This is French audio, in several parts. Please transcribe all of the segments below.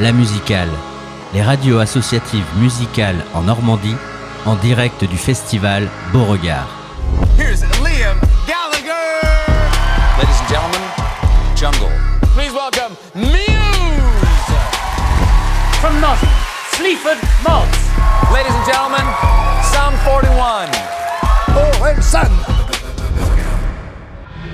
La Musicale, les radios associatives musicales en Normandie, en direct du festival Beauregard. Here's Liam Gallagher. Ladies and gentlemen, Jungle. Please welcome Muse. From Notting, Sleaford Mods. Ladies and gentlemen, Sound 41. Oh, and son.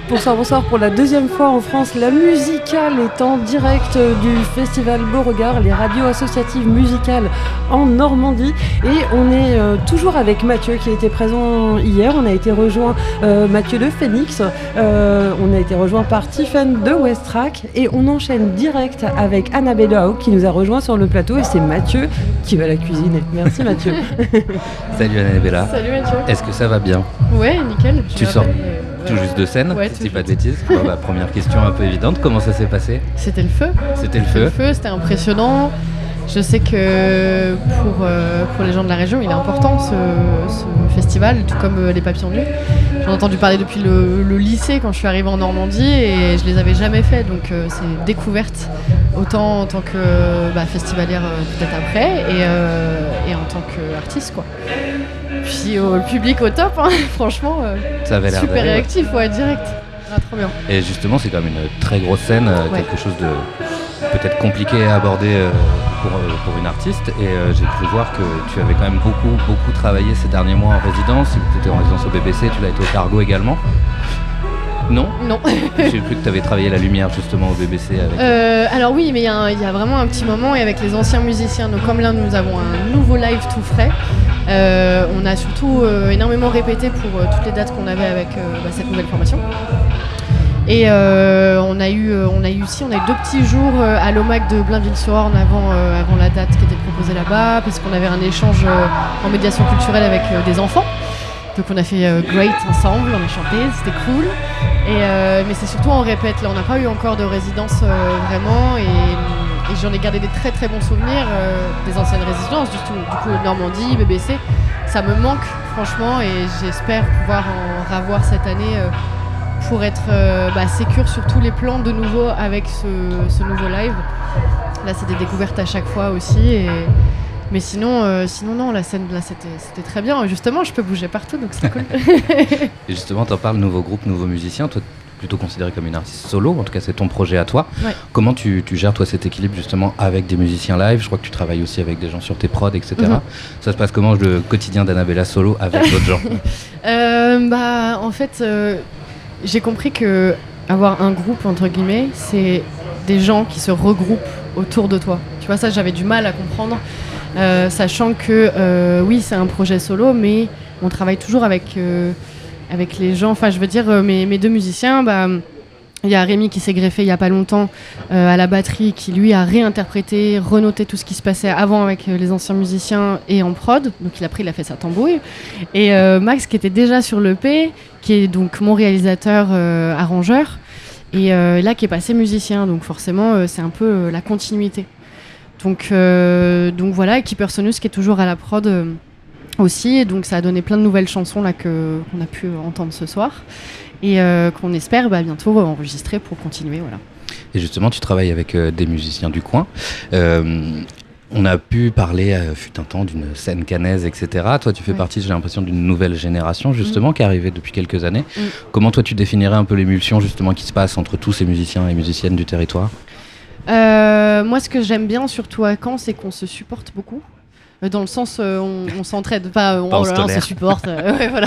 Bonsoir, bonsoir. Pour la deuxième fois en France, la musicale est en direct du festival Beauregard, les radios associatives musicales en Normandie. Et on est euh, toujours avec Mathieu qui a été présent hier. On a été rejoint, euh, Mathieu de Phoenix. Euh, on a été rejoint par Tiffen de Westrack. Et on enchaîne direct avec Annabelle Hau qui nous a rejoint sur le plateau. Et c'est Mathieu qui va la cuisiner. Merci Mathieu. Salut Annabella. Salut Mathieu. Est-ce que ça va bien? Ouais, nickel. Je Tu sors? Rappelle, euh, Tout juste de scène, Ouais, si je dis pas de bêtises. Bah, première question un peu évidente, comment ça s'est passé C'était le feu. C'était le C'était le feu feu, c'était impressionnant. Je sais que pour, euh, pour les gens de la région, il est important ce, ce festival, tout comme euh, les papillons nus. J'en ai entendu parler depuis le, le lycée quand je suis arrivée en Normandie et je les avais jamais fait, donc euh, c'est découverte autant en tant que bah, festivalière euh, peut-être après et, et en tant qu'artiste quoi. Puis euh, le public au top, hein, franchement, euh, Ça avait super réactif, ouais, direct. Ah, trop bien. Et justement, c'est quand même une très grosse scène, euh, Ouais. quelque chose de peut-être compliqué à aborder euh, pour, euh, pour une artiste. Et euh, j'ai cru voir que tu avais quand même beaucoup, beaucoup travaillé ces derniers mois en résidence. Tu étais en résidence au BBC, tu l'as été au Cargo également. Non? Non. J'ai cru que tu avais travaillé la lumière justement au BBC avec. Euh, alors oui, mais il y, y a vraiment un petit moment et avec les anciens musiciens, donc comme là nous avons un nouveau live tout frais, euh, on a surtout euh, énormément répété pour euh, toutes les dates qu'on avait avec euh, bah, cette nouvelle formation. Et euh, on a eu, euh, on a eu aussi, on a eu deux petits jours euh, à l'OMAC de Blainville-sur-Orne avant, euh, la date qui était proposée là-bas, parce qu'on avait un échange euh, en médiation culturelle avec euh, des enfants. Donc on a fait euh, Great ensemble, on a chanté, c'était cool. Euh, mais c'est surtout en répète, là on n'a pas eu encore de résidence euh, vraiment et j'en ai gardé des très très bons souvenirs euh, des anciennes résidences, du, tout, du coup Normandie, BBC. Ça me manque franchement et j'espère pouvoir en ravoir cette année euh, pour être euh, bah, sécure sur tous les plans de nouveau avec ce, nouveau live. Là c'est des découvertes à chaque fois aussi et, mais sinon, euh, sinon non, la scène là c'était très bien. Justement, je peux bouger partout donc c'est cool. Et justement, tu en parles, nouveau groupe, nouveau musicien. Toi, plutôt considéré comme une artiste solo, en tout cas c'est ton projet à toi. Ouais. Comment tu, tu gères toi cet équilibre justement avec des musiciens live? Je crois que tu travailles aussi avec des gens sur tes prods, etc. Mhm. Ça se passe comment le quotidien d'Annabella solo avec d'autres gens? Euh, bah, en fait, euh, j'ai compris que avoir un groupe entre guillemets, c'est des gens qui se regroupent autour de toi. Tu vois, ça, j'avais du mal à comprendre, euh, sachant que oui, c'est un projet solo, mais on travaille toujours avec avec les gens. Enfin, je veux dire, euh, mes, deux musiciens, bah. Il y a Rémi qui s'est greffé il y a pas longtemps euh, à la batterie, qui lui a réinterprété, renoté tout ce qui se passait avant avec euh, les anciens musiciens et en prod. Donc il a pris, il a fait sa tambouille. Et Max qui était déjà sur l'EP, qui est donc mon réalisateur arrangeur, et là qui est passé musicien. Donc forcément c'est un peu la continuité. Donc, voilà, et Keeper Sonus qui est toujours à la prod aussi. Et donc ça a donné plein de nouvelles chansons là que qu'on a pu entendre ce soir et euh, qu'on espère bah, bientôt enregistrer pour continuer. Voilà. Et justement, tu travailles avec euh, des musiciens du coin. Euh, on a pu parler, fut un temps, d'une scène canaise, etc. Toi, tu fais Ouais. partie, j'ai l'impression, d'une nouvelle génération, justement, qui est arrivée depuis quelques années. Mm. Comment, toi, tu définirais un peu l'émulsion, justement, qui se passe entre tous ces musiciens et musiciennes du territoire? Moi, ce que j'aime bien, surtout à Caen, c'est qu'on se supporte beaucoup. Euh, Dans le sens, euh, on, on s'entraide, pas, on, en oh là là, on se supporte. euh, ouais, voilà.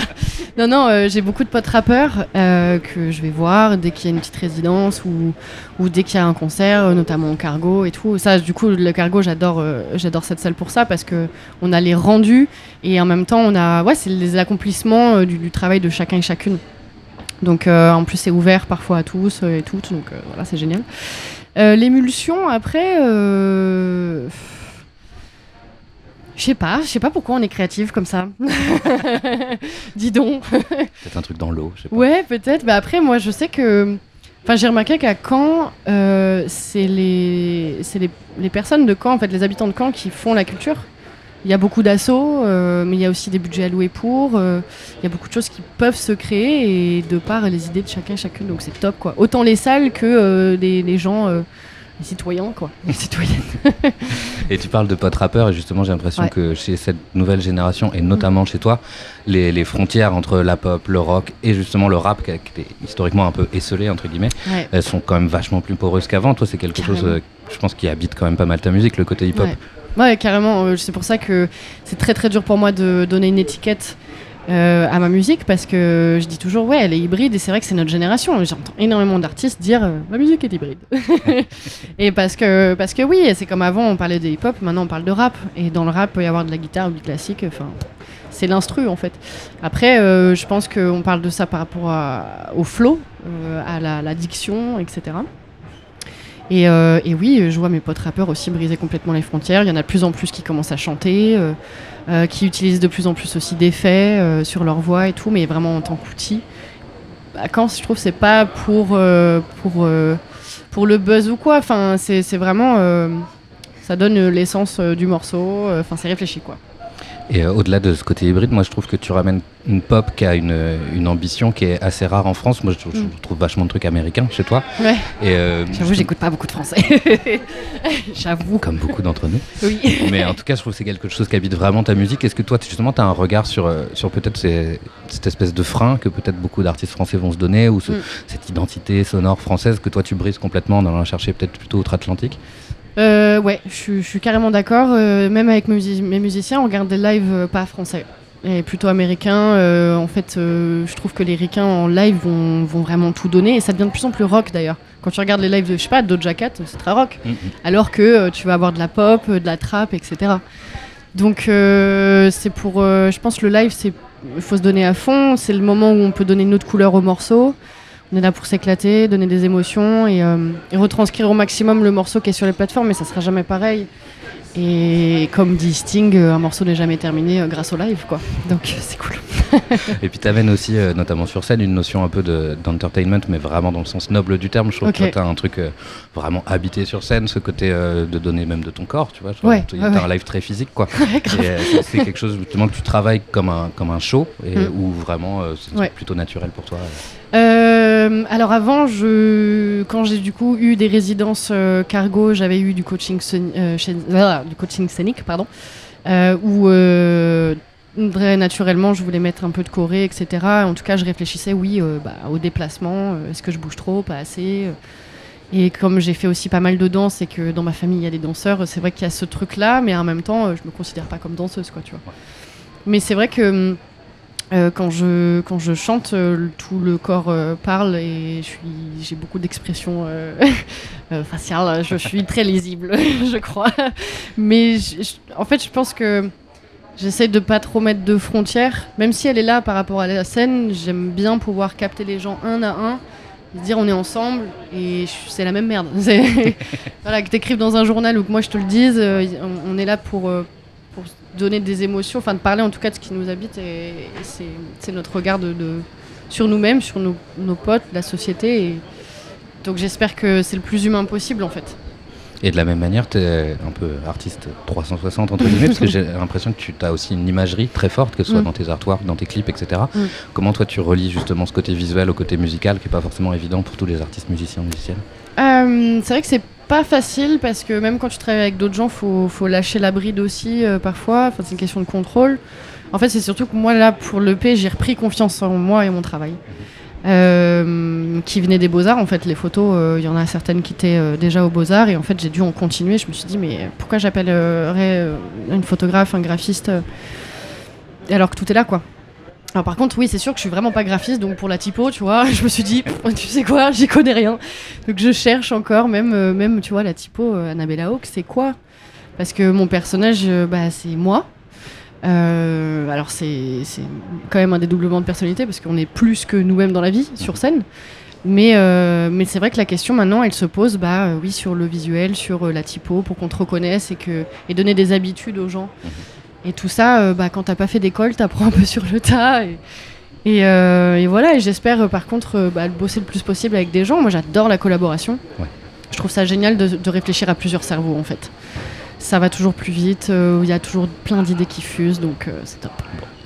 Non, non, euh, j'ai beaucoup de potes rappeurs euh, que je vais voir dès qu'il y a une petite résidence ou, ou dès qu'il y a un concert, euh, notamment au Cargo et tout. Ça, du coup, le Cargo, j'adore, euh, j'adore cette salle pour ça parce que on a les rendus et en même temps, on a, ouais, c'est les accomplissements euh, du, du travail de chacun et chacune. Donc, euh, en plus, c'est ouvert parfois à tous euh, et toutes, donc euh, voilà, c'est génial. Euh, L'émulsion, après, euh... je sais pas, je sais pas pourquoi on est créatif comme ça. Dis donc. Peut-être un truc dans l'eau, je sais pas. Ouais, peut-être. Bah après, moi, je sais que. Enfin, j'ai remarqué qu'à Caen, euh, c'est les, les, les personnes de Caen, en fait, les habitants de Caen qui font la culture. Il y a beaucoup d'assauts, euh, mais il y a aussi des budgets alloués pour. euh, il y a beaucoup de choses qui peuvent se créer et de par les idées de chacun et chacune, donc c'est top quoi. Autant les salles que les, les gens les citoyens, quoi. Les citoyennes. Et tu parles de potes rappeurs, et justement, j'ai l'impression Ouais. que chez cette nouvelle génération, et notamment chez toi, les, les frontières entre la pop, le rock et justement le rap, qui, était historiquement un peu esselé, entre guillemets, Ouais. elles sont quand même vachement plus poreuses qu'avant. Toi, c'est quelque chose, euh, je pense, qui habite quand même pas mal ta musique, le côté hip-hop. Ouais. Ouais, carrément. euh, C'est pour ça que c'est très très dur pour moi de donner une étiquette euh, à ma musique parce que je dis toujours, ouais, elle est hybride et c'est vrai que c'est notre génération. J'entends énormément d'artistes dire, euh, ma musique est hybride. et parce que, parce que oui, c'est comme avant, on parlait de hip-hop, maintenant on parle de rap. Et dans le rap, peut y avoir de la guitare ou du classique. Enfin, c'est l'instru en fait. Après, euh, je pense qu'on parle de ça par rapport au flow, à la diction, etc. Et, euh, et oui, je vois mes potes rappeurs aussi briser complètement les frontières. Il y en a de plus en plus qui commencent à chanter, euh, euh, qui utilisent de plus en plus aussi d'effets sur leur voix et tout, mais vraiment en tant qu'outil. Bah, quand je trouve c'est pas pour pour pour le buzz ou quoi. Enfin, c'est vraiment ça donne l'essence du morceau. Enfin, c'est réfléchi quoi. Et euh, au-delà de ce côté hybride, moi je trouve que tu ramènes une pop qui a une, une ambition qui est assez rare en France. Moi je, je Mm. trouve vachement de trucs américains chez toi. Ouais. Euh, J'avoue, j'écoute pas beaucoup de français. J'avoue. Comme beaucoup d'entre nous. Oui. Mais en tout cas, je trouve que c'est quelque chose qui habite vraiment ta musique. Est-ce que toi, justement, tu as un regard sur, euh, sur peut-être cette espèce de frein que peut-être beaucoup d'artistes français vont se donner, ou ce- Mm. cette identité sonore française que toi tu brises complètement en allant chercher peut-être plutôt outre-Atlantique? Euh, ouais, je suis- carrément d'accord. Euh, même avec mes, musi- mes musiciens, on regarde des lives euh, pas français. Et plutôt américains. Euh, en fait, je trouve que les ricains en live vont, vont vraiment tout donner. Et ça devient de plus en plus rock d'ailleurs. Quand tu regardes les lives de, je sais pas, Doja Cat, c'est très rock. Alors que tu vas avoir de la pop, de la trap, etc. Donc, c'est pour. je pense que le live, c'est. Il faut se donner à fond. C'est le moment où on peut donner une autre couleur au morceau. On est là pour s'éclater, donner des émotions et, euh, et retranscrire au maximum le morceau qui est sur les plateformes, mais ça sera jamais pareil. Et comme dit Sting, euh, un morceau n'est jamais terminé euh, grâce au live, quoi. Donc c'est cool. Et puis tu amènes aussi, euh, notamment sur scène, une notion un peu de- d'entertainment, mais vraiment dans le sens noble du terme. Je trouve Ok. que tu as un truc euh, vraiment habité sur scène, ce côté euh, de donner même de ton corps, tu vois. Tu Ouais, as ouais, un live très physique, quoi. C'est- quelque chose justement que tu travailles comme un, comme un show, et Mm. où vraiment c'est Ouais. plutôt naturel pour toi. Euh, alors avant, je, quand j'ai du coup eu des résidences euh, cargo, j'avais eu du coaching, euh, du coaching scénique, pardon, euh, où euh, très naturellement je voulais mettre un peu de choré, etc. En tout cas, je réfléchissais, oui, euh, bah, au déplacement. Est-ce que je bouge trop, pas assez. Et comme j'ai fait aussi pas mal de danse et que dans ma famille il y a des danseurs, c'est vrai qu'il y a ce truc-là, mais en même temps, je me considère pas comme danseuse, quoi, tu vois. Mais c'est vrai que hum, euh, quand, je, quand je chante, euh, tout le corps euh, parle et j'ai beaucoup d'expressions faciales. Je suis très lisible, je crois. Mais en fait, je pense que j'essaie de pas trop mettre de frontières. Même si elle est là par rapport à la scène, j'aime bien pouvoir capter les gens un à un. Dire on est ensemble et c'est la même merde. Voilà, que t'écrives dans un journal ou que moi je te le dise, on, est là pour, donner des émotions, enfin de parler en tout cas de ce qui nous habite et, et c'est, notre regard de, de- sur nous-mêmes, sur nos, nos potes, la société. Et... Donc j'espère que c'est le plus humain possible en fait. Et de la même manière, tu es un peu artiste 360 entre guillemets, parce que j'ai l'impression que tu as aussi une imagerie très forte, que ce soit Mm. dans tes artworks, dans tes clips, etc. Mm. Comment toi tu relis justement ce côté visuel au côté musical, qui est pas forcément évident pour tous les artistes musiciens musiciennes? Euh, c'est vrai que c'est pas facile parce que même quand tu travailles avec d'autres gens, faut, faut lâcher la bride aussi euh, parfois. Enfin, c'est une question de contrôle. En fait, c'est surtout que moi là pour l'EP, j'ai repris confiance en moi et mon travail. Euh, qui venait des beaux-arts en fait les photos euh, il y en a certaines qui étaient déjà aux beaux-arts et en fait j'ai dû en continuer je me suis dit mais pourquoi j'appellerais une photographe un graphiste alors que tout est là quoi? Alors par contre oui c'est sûr que je suis vraiment pas graphiste donc pour la typo tu vois je me suis dit tu sais quoi j'y connais rien donc je cherche encore même euh, même tu vois la typo euh, Annabella Hawke c'est quoi? Parce que mon personnage euh, bah, c'est moi alors c'est quand même un dédoublement de personnalité parce qu'on est plus que nous-mêmes dans la vie sur scène. Mais, mais c'est vrai que la question maintenant, elle se pose, bah oui, sur le visuel, sur la typo, pour qu'on te reconnaisse et, que, et donner des habitudes aux gens. Et tout ça, euh, bah, quand t'as pas fait d'école, t'apprends un peu sur le tas. Et, et, euh, et voilà, et j'espère euh, par contre euh, bah, bosser le plus possible avec des gens. Moi, j'adore la collaboration. Ouais. Je trouve ça génial de, de réfléchir à plusieurs cerveaux en fait. Ça va toujours plus vite, il y a toujours plein d'idées qui fusent, donc c'est top.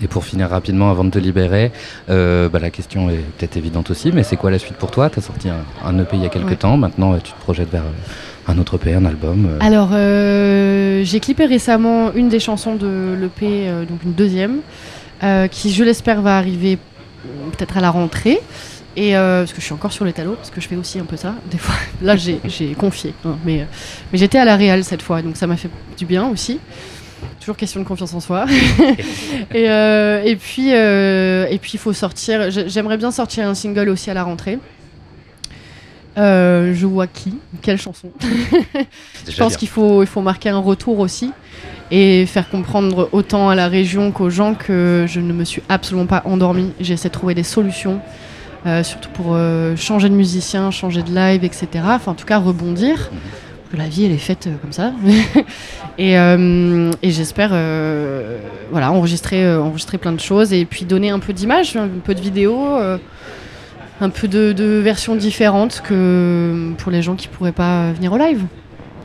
Et pour finir rapidement, avant de te libérer, bah, la question est peut-être évidente aussi, mais c'est quoi la suite pour toi? Tu as sorti un, un EP il y a quelques Ouais. temps, maintenant tu te projettes vers, Un autre EP, un album euh, Alors, euh, j'ai clippé récemment une des chansons de l'EP, euh, donc une deuxième, qui, je l'espère, va arriver peut-être à la rentrée. Et parce que je suis encore sur les talos, parce que je fais aussi un peu ça, des fois. Là, j'ai confié, hein, mais, mais j'étais à la Real cette fois, donc ça m'a fait du bien aussi. Toujours question de confiance en soi. et, et puis, et puis, il faut sortir. j'ai- J'aimerais bien sortir un single aussi à la rentrée. Euh, je vois qui, quelle chanson. Je pense qu'il faut, il faut marquer un retour aussi et faire comprendre autant à la région qu'aux gens que je ne me suis absolument pas endormie. J'essaie de trouver des solutions, euh, surtout pour euh, changer de musicien, changer de live, etc. Enfin, en tout cas, rebondir. Parce que la vie, elle est faite euh, comme ça. et euh, et j'espère euh, voilà, enregistrer, euh, enregistrer plein de choses et puis donner un peu d'image, un peu de vidéo. Un peu de, de versions différentes que pour les gens qui pourraient pas venir au live.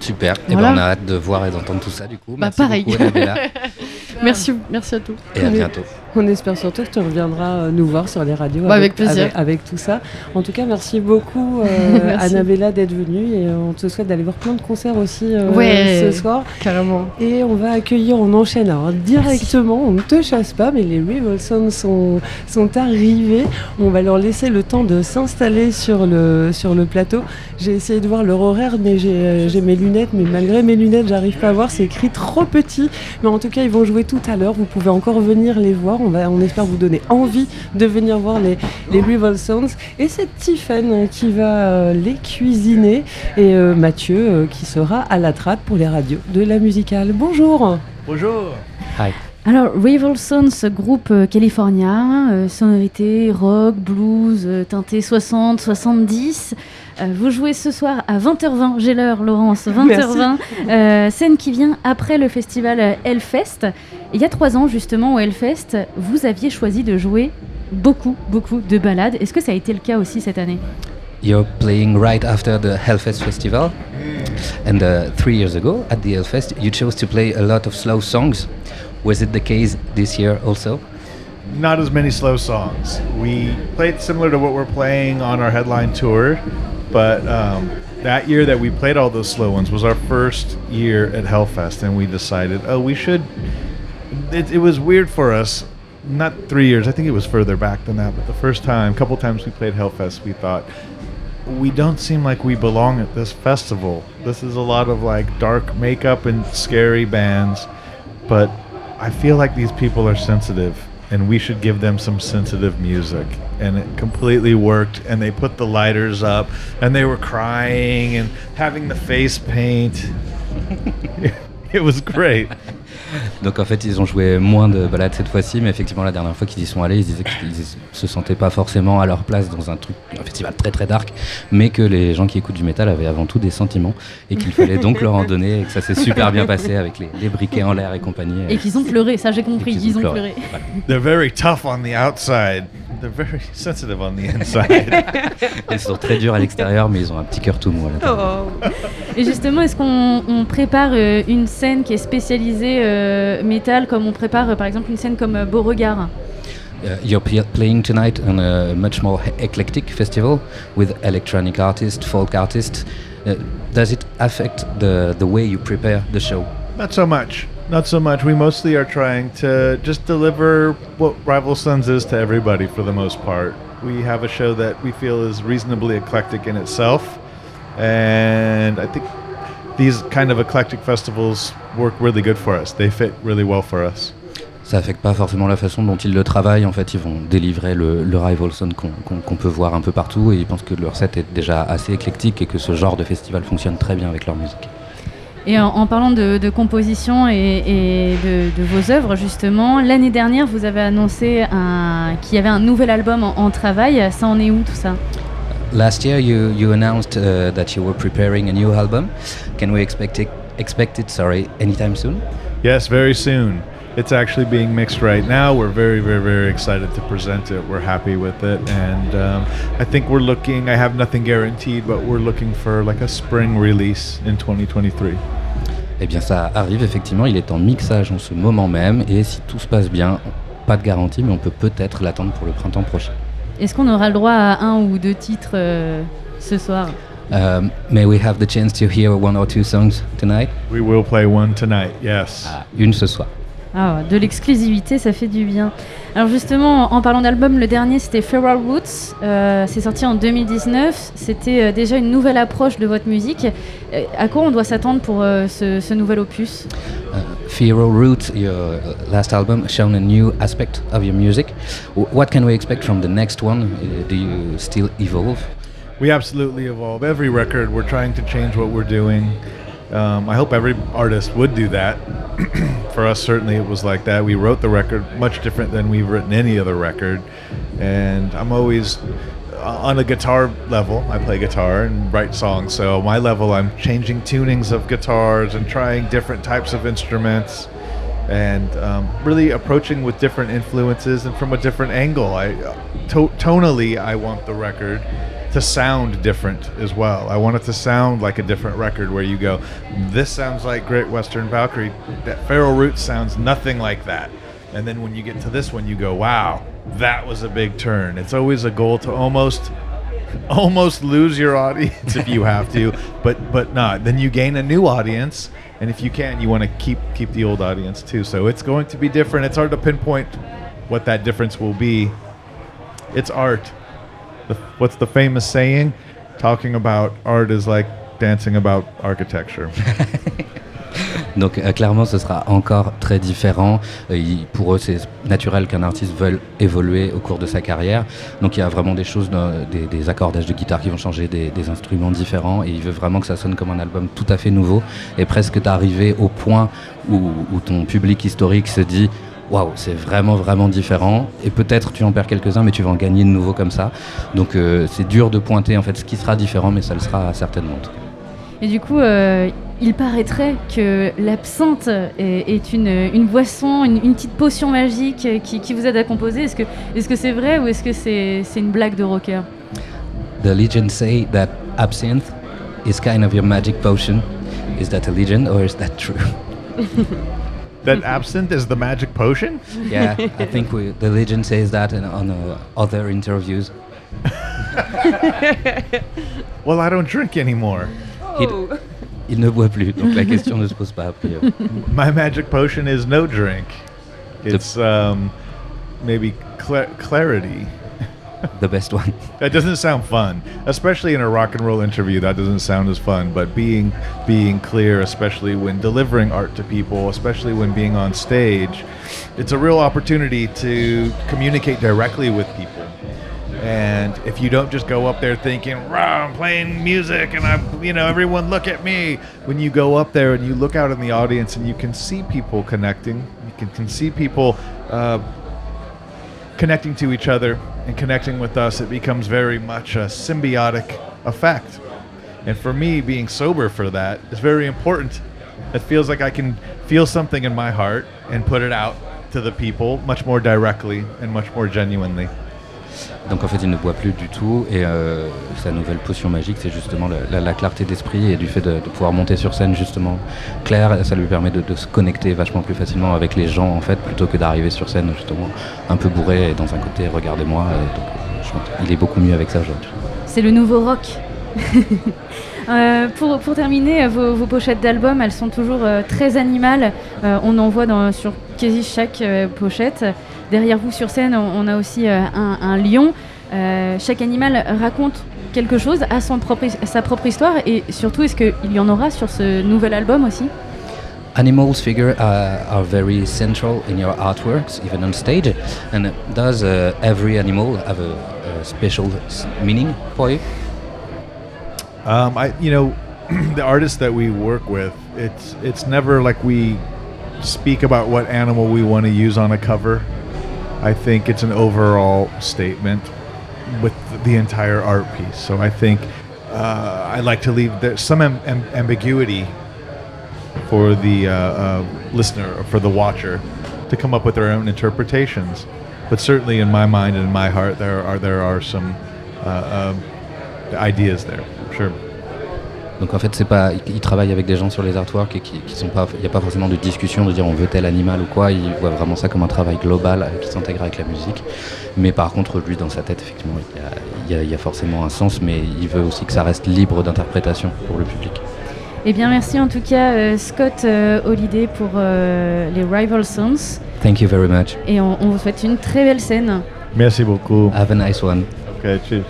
Super. Et Voilà. ben, on a hâte de voir et d'entendre tout ça du coup. Bah, Merci pareil. beaucoup, Merci, merci à tous. et à bientôt. On espère surtout que tu reviendras euh, nous voir sur les radios Bah, avec plaisir. Avec, avec tout ça. En tout cas, merci beaucoup euh, Merci. Annabella d'être venue et euh, on te souhaite d'aller voir plein de concerts aussi euh, Ouais. ce soir. Carrément. Et on va accueillir, on enchaîne alors directement, on ne te chasse pas, mais les Revolsons sont, sont arrivés. On va leur laisser le temps de s'installer sur le, sur le plateau. J'ai essayé de voir leur horaire, mais j'ai mes lunettes, mais malgré mes lunettes, j'arrive pas à voir, c'est écrit trop petit. Mais en tout cas, ils vont jouer tout à l'heure, vous pouvez encore venir les voir. On, va, on espère vous donner envie de venir voir les, les Revolsons. Et c'est Tiffen qui va euh, les cuisiner, et euh, Mathieu euh, qui sera à la trappe pour les radios de la musicale. Bonjour Bonjour. Hi. Alors, Revolsons, groupe euh, californien, euh, sonorité rock, blues, euh, teinté 60, 70. Euh, vous jouez ce soir à 20h20, j'ai l'heure Laurence, 20h20, euh, scène qui vient après le festival euh, Hellfest. Il y a trois ans justement au Hellfest, vous aviez choisi de jouer beaucoup, beaucoup de ballades. Est-ce que ça a été le cas aussi cette année? You're playing right after the Hellfest Festival. And uh, three years ago at the Hellfest, you chose to play a lot of slow songs. Was it the case this year also? not as many slow songs. We played similar to what we're playing on our headline tour, but um, that year that we played all those slow ones was our first year at Hellfest, and we decided, oh, we should. It, it was weird for us. Not three years. I think it was further back than that. But the first time, a couple times we played Hellfest, we thought we don't seem like we belong at this festival. This is a lot of like dark makeup and scary bands, but I feel like these people are sensitive and we should give them some sensitive music. And it completely worked. And they put the lighters up and they were crying and having the face paint. it was great. Donc en fait, ils ont joué moins de balades cette fois-ci, mais effectivement, la dernière fois qu'ils y sont allés, ils disaient qu'ils se sentaient pas forcément à leur place dans un truc, un festival très très dark, mais que les gens qui écoutent du métal avaient avant tout des sentiments et qu'il fallait donc leur en donner et que ça s'est super bien passé avec les, les briquets en l'air et compagnie. Et qu'ils ont pleuré, ça j'ai compris, ils ont pleuré. Voilà. They're very tough on the outside. They're very sensitive on the inside. Ils sont très durs à l'extérieur, mais ils ont un petit cœur tout mou à l'intérieur. Et justement, est-ce qu'on on prépare euh, une scène qui est spécialisée métal, comme on prépare euh, par exemple une scène comme euh, Beauregard Uh, you're pl- playing tonight on a much more eclectic festival with electronic artists, folk artists. Uh, does it affect the, the way you prepare the show? Not so much. Not so much. We mostly are trying to just deliver what Rival Sons is to everybody for the most part. We have a show that we feel is reasonably eclectic in itself. And I think these kind of eclectic festivals work really good for us. They fit really well for us. Ça affecte pas forcément la façon dont ils le travaillent. En fait, ils vont délivrer le, le rival sound qu'on qu'on- qu'on peut voir un peu partout et ils pensent que leur set est déjà assez éclectique et que ce genre de festival fonctionne très bien avec leur musique. Et en, en parlant de, de composition et, et de, de vos œuvres, justement, l'année dernière, vous avez annoncé un- qu'il y avait un nouvel album en, en travail. Ça en est où tout ça? Last year, you, you announced uh, that you were preparing a new album. Can we expect it, expect it sorry, anytime soon? Yes, very soon. It's actually being mixed right now. We're very, very, very excited to present it. We're happy with it. And um, I think we're looking, I have nothing guaranteed, but we're looking for like a spring release in 2023. Eh bien, ça arrive effectivement. Il est en mixage en ce moment même et si tout se passe bien, pas de garantie, mais on peut peut-être l'attendre pour le printemps prochain. Est-ce qu'on aura le droit à un ou deux titres euh, ce soir Um, may we have the chance to hear one or two songs tonight? We will play one tonight, yes. Ah, une ce soir. Ah, de l'exclusivité, ça fait du bien. Alors justement, en parlant d'album, le dernier c'était Feral Roots. Euh, c'est sorti en 2019. C'était euh, déjà une nouvelle approche de votre musique. Euh, à quoi on doit s'attendre pour euh, ce, ce nouvel opus? Uh, Root, your last album, shown a new aspect of your music. What can we expect from the next one? Uh, do you still evolve? We absolutely evolve. Every record, we're trying to change what we're doing. Um, I hope every artist would do that. For us, certainly, it was like that. We wrote the record much different than we've written any other record. And I'm always uh, on a guitar level. I play guitar and write songs. So, my level, I'm changing tunings of guitars and trying different types of instruments and um, really approaching with different influences and from a different angle. I to- tonally, I want the record to sound different as well. I want it to sound like a different record where you go, this sounds like Great Western Valkyrie. That Feral Roots sounds nothing like that. And then when you get to this one, you go, wow, that was a big turn. It's always a goal to almost almost lose your audience if you have to, but but not. Then you gain a new audience, and if you can, you want to keep keep the old audience too. So it's going to be different. It's hard to pinpoint what that difference will be. It's art. The, what's the famous saying? Talking about art is like dancing about architecture. Donc euh, clairement, ce sera encore très différent. Euh, pour eux, c'est naturel qu'un artiste veuille évoluer au cours de sa carrière. Donc il y a vraiment des choses, des, accordages de guitare qui vont changer, des, instruments différents. Et il veut vraiment que ça sonne comme un album tout à fait nouveau. Et presque d'arriver au point où, ton public historique se dit waouh, c'est vraiment vraiment différent. Et peut-être tu en perds quelques-uns, mais tu vas en gagner de nouveaux comme ça. Donc euh, c'est dur de pointer en fait ce qui sera différent, mais ça le sera certainement. en tout cas. Et du coup, euh, il paraîtrait que l'absinthe est, est une, une boisson, une, une petite potion magique qui, qui vous aide à composer. Est-ce que est-ce que c'est vrai ou est-ce que c'est c'est une blague de rocker? The legends say that absinthe is kind of your magic potion. Is that a legend or is that true? that absinthe is the magic potion? yeah, I think we, the legend says that in, on uh, other interviews. Well, I don't drink anymore. Il, il ne boit plus, donc la question ne se pose pas a priori. My magic potion is no drink. It's um, maybe cla- clarity. The best one. That doesn't sound fun, especially in a rock and roll interview. That doesn't sound as fun. But being being clear, especially when delivering art to people, especially when being on stage, it's a real opportunity to communicate directly with people. And if you don't just go up there thinking, "Rah, I'm playing music and I'm, you know, everyone look at me. When you go up there and you look out in the audience and you can see people connecting, you can, can see people uh, connecting to each other and connecting with us, it becomes very much a symbiotic effect. And for me, being sober for that is very important. It feels like I can feel something in my heart and put it out to the people much more directly and much more genuinely. Donc en fait, il ne boit plus du tout et euh, sa nouvelle potion magique, c'est justement la, la- la clarté d'esprit et du fait de, pouvoir monter sur scène justement clair. Ça lui permet de, se connecter vachement plus facilement avec les gens en fait, plutôt que d'arriver sur scène justement un peu bourré et dans un côté regardez-moi. Euh, qu'il est beaucoup mieux avec ça aujourd'hui. C'est le nouveau rock. Euh, pour, terminer, vos, pochettes d'albums, elles sont toujours très animales. On en voit dans, sur quasi chaque pochette. Derrière vous sur scène, on, on a aussi euh, un, un lion. Euh, chaque animal raconte quelque chose, a son propre, sa propre histoire. Et surtout, est-ce qu'il y en aura sur ce nouvel album aussi? Animals figure uh, are very central in your artworks, even on stage. And does uh, every animal have a, a special meaning for you? Um, I, you know, the artists that we work with, it's it's never like we speak about what animal we want to use on a cover. I think it's an overall statement with the entire art piece. So I think uh, I like to leave there some am- am- ambiguity for the uh, uh, listener or for the watcher to come up with their own interpretations. But certainly, in my mind and in my heart, there are there are some uh, um ideas there. Sure. Donc en fait, c'est pas, ils travaillent avec des gens sur les artworks et qui, qui sont pas, il n'y a pas forcément de discussion de dire on veut tel animal ou quoi. Ils voient vraiment ça comme un travail global euh, qui s'intègre avec la musique. Mais par contre, lui, dans sa tête, effectivement, il y a, il y a- il y a forcément un sens, mais il veut aussi que ça reste libre d'interprétation pour le public. Eh bien, merci en tout cas euh, Scott euh, Holiday pour euh, les Rival Sons. Thank you very much. Et on, on vous souhaite une très belle scène. Merci beaucoup. Have a nice one. Okay, cheers.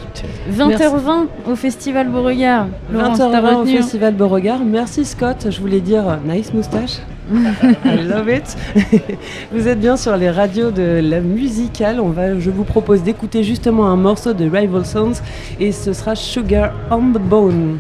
20h20 au Festival Beauregard. Laurence, t'as 20h20 au retenu Festival Beauregard. Merci Scott, je voulais dire euh, nice moustache. I love it. vous êtes bien sur les radios de la musicale. On va, je vous propose d'écouter justement un morceau de Rival Sons et ce sera Sugar on the Bone.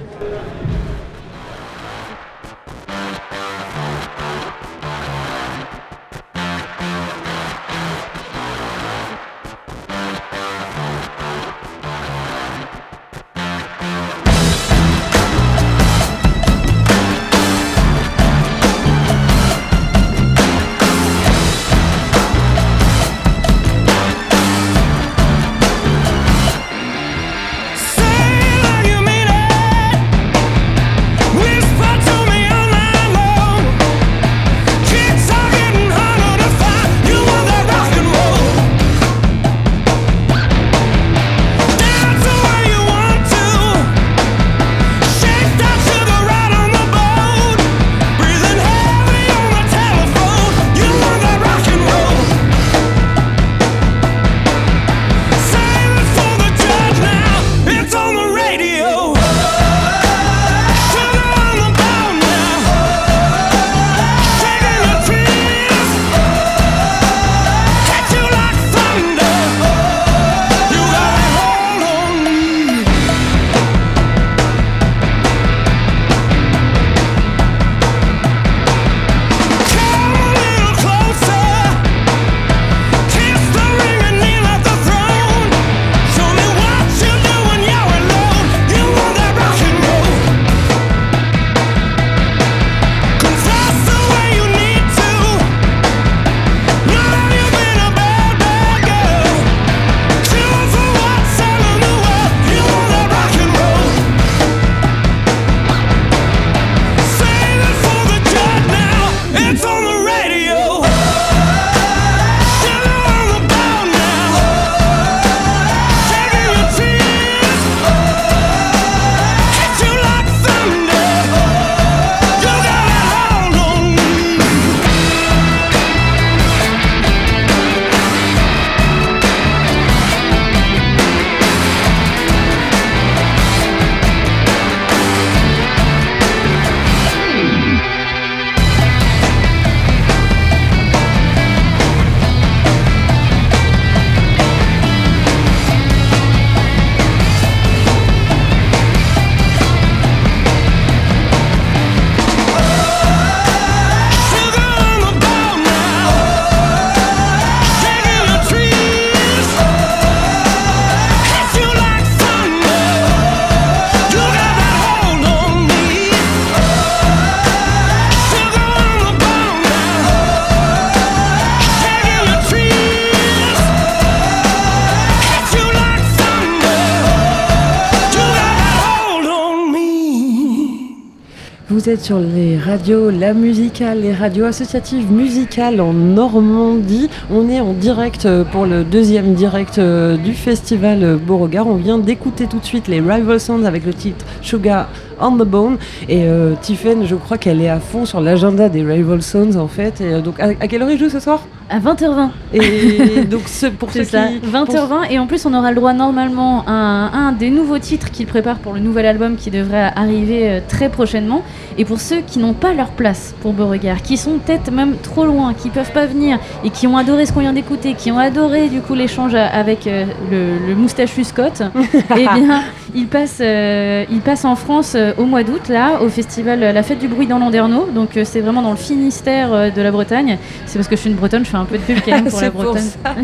Sur les radios La Musicale, les radios associatives musicales en Normandie. On est en direct euh, pour le deuxième direct euh, du festival euh, Beauregard. On vient d'écouter tout de suite les Rival Sounds avec le titre Sugar on the Bone. Et euh, Tiffen, je crois qu'elle est à fond sur l'agenda des Rival Sounds en fait. Et, euh, donc, à, à quelle heure ils jouent ce soir? À 20h20. Et donc, ce- pour ceux ça, qui. 20h20 et en plus on aura le droit normalement à un, un des nouveaux titres qu'il prépare pour le nouvel album qui devrait arriver euh, très prochainement. Et pour ceux qui n'ont pas leur place pour Beauregard, qui sont peut-être même trop loin, qui peuvent pas venir et qui ont adoré ce qu'on vient d'écouter, qui ont adoré du coup l'échange a- avec euh, le, le moustachu Scott, eh bien il passe, euh, il passe en France euh, au mois d'août là au festival euh, La Fête du Bruit dans Landerneau. Donc euh, c'est vraiment dans le Finistère euh, de la Bretagne. C'est parce que je suis une Bretonne, je fais un peu de pub quand même pour la pour Bretagne. ça.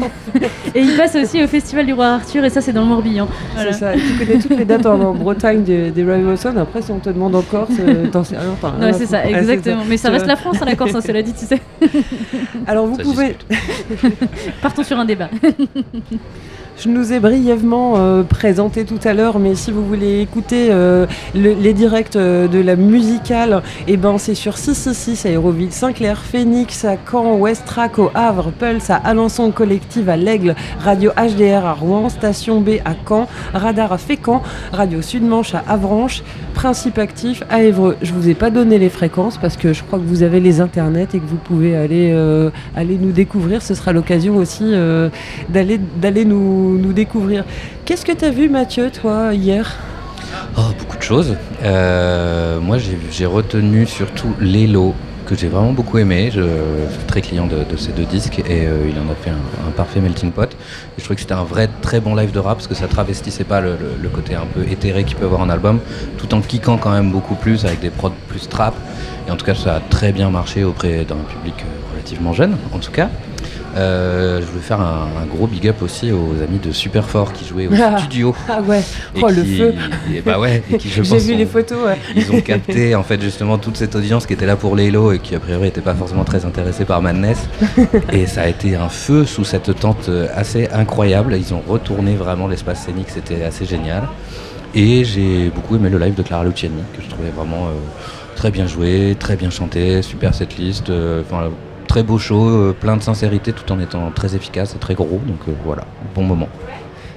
Et il passe aussi au Festival du Roi Arthur, et ça, c'est dans le Morbihan. Voilà. C'est ça. Et Tu connais toutes les dates en, en Bretagne des, des Sounds. Après, si on te demande en Corse, euh, t'en sais rien. Ouais, à c'est ça. Ouais, exactement. Mais ça reste la France, hein, la Corse, hein, cela dit, tu sais. Alors, vous Ça pouvez. Partons sur un débat. Je nous ai brièvement euh, présenté tout à l'heure, mais si vous voulez écouter euh, le- les directs euh, de la musicale, eh ben c'est sur 666 à Aéroville, Saint-Clair, Phoenix à Caen, Westrac au Havre, Pulse à Alençon, Collective à l'Aigle, Radio HDR à Rouen, Station B à Caen, Radar à Fécamp, Radio Sud-Manche à Avranches, Principe Actif à Évreux. Je vous ai pas donné les fréquences parce que je crois que vous avez les internets et que vous pouvez aller, aller nous découvrir. Ce sera l'occasion aussi d'aller d'aller nous, découvrir. Qu'est-ce que tu as vu Mathieu, toi, hier? Oh, beaucoup de choses. Euh, moi, j'ai- retenu surtout Lélo, que j'ai vraiment beaucoup aimé. Je, suis très client de, ces deux disques et euh, il en a fait un, parfait melting pot. Je trouvais que c'était un vrai très bon live de rap parce que ça travestissait pas le côté un peu éthéré qu'il peut avoir en album, tout en kickant quand même beaucoup plus avec des prods plus trap. Et en tout cas, ça a très bien marché auprès d'un public euh, relativement jeune, en tout cas. Euh, je voulais faire un, un gros big up aussi aux amis de Superfort qui jouaient au Ah. studio. Ah ouais, oh le feu et bah ouais, et qui, je J'ai pense, vu ont- les photos, ouais. Ils ont capté en fait justement toute cette audience qui était là pour Lélo et qui a priori n'était pas forcément très intéressée par Madness. et ça a été un feu sous cette tente assez incroyable. Ils ont retourné vraiment l'espace scénique, c'était assez génial. Et j'ai beaucoup aimé le live de Clara Luciani que je trouvais vraiment euh, très bien joué, très bien chanté, super setlist. Enfin, très beau show, euh, plein de sincérité tout en étant très efficace et très gros. Donc euh, voilà, bon moment.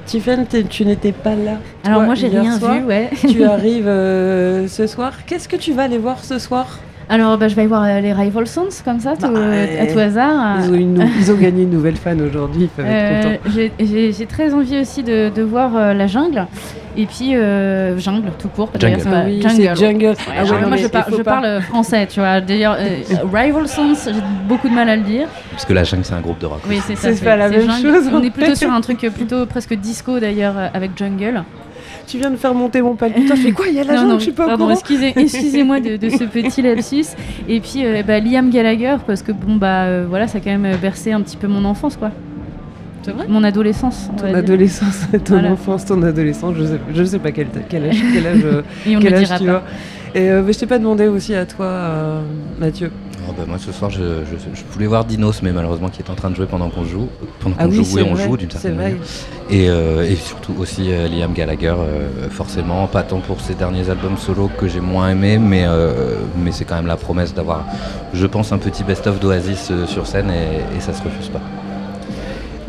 Tiffany, tu n'étais pas là. Alors toi, moi j'ai rien soir. vu, ouais. tu arrives euh, ce soir. Qu'est-ce que tu vas aller voir ce soir? Alors bah, je vais aller voir euh, les Rival Sons comme ça, tout, euh, à tout hasard. Ils ont, une nou- ils ont gagné une nouvelle fan aujourd'hui, ils peuvent être Euh, contents. j'ai- très envie aussi de, de voir euh, la jungle. Et puis, euh, jungle, tout court. Jungle. c'est pas- Ah oui, jungle. Ouais, Ah ouais, moi, je, par- parle français, tu vois. D'ailleurs, euh, Rival Sons, j'ai beaucoup de mal à le dire. Parce que la jungle c'est un groupe de rock. Oui, c'est ça. C'est pas la même jungle. chose, On est plutôt sur un truc euh, plutôt presque disco d'ailleurs euh, avec jungle. Tu viens de faire monter mon palpitant. Je fais quoi Il y a la non, je suis pas au pardon, courant. excusez, excusez-moi de, de ce petit lapsus. Et puis euh, bah, Liam Gallagher, parce que bon bah euh, voilà, ça a quand même euh, bercé un petit peu mon enfance quoi. C'est vrai Mon adolescence. on Ton adolescence, ton Voilà. enfance, ton adolescence, je sais, je sais pas quel, quel âge, quel âge, euh, Et on quel ne âge dira tu as. Et euh, mais je t'ai pas demandé aussi à toi, euh, Mathieu. Oh, bah, moi ce soir je, je- je voulais voir Dinos mais malheureusement qui est en train de jouer pendant qu'on joue pendant qu'on Ah oui, joue et on vrai, joue d'une certaine manière et, euh, et surtout aussi euh, Liam Gallagher euh, forcément pas tant pour ses derniers albums solo que j'ai moins aimé mais, euh, mais c'est quand même la promesse d'avoir je pense un petit best-of d'Oasis euh, sur scène et, et ça se refuse pas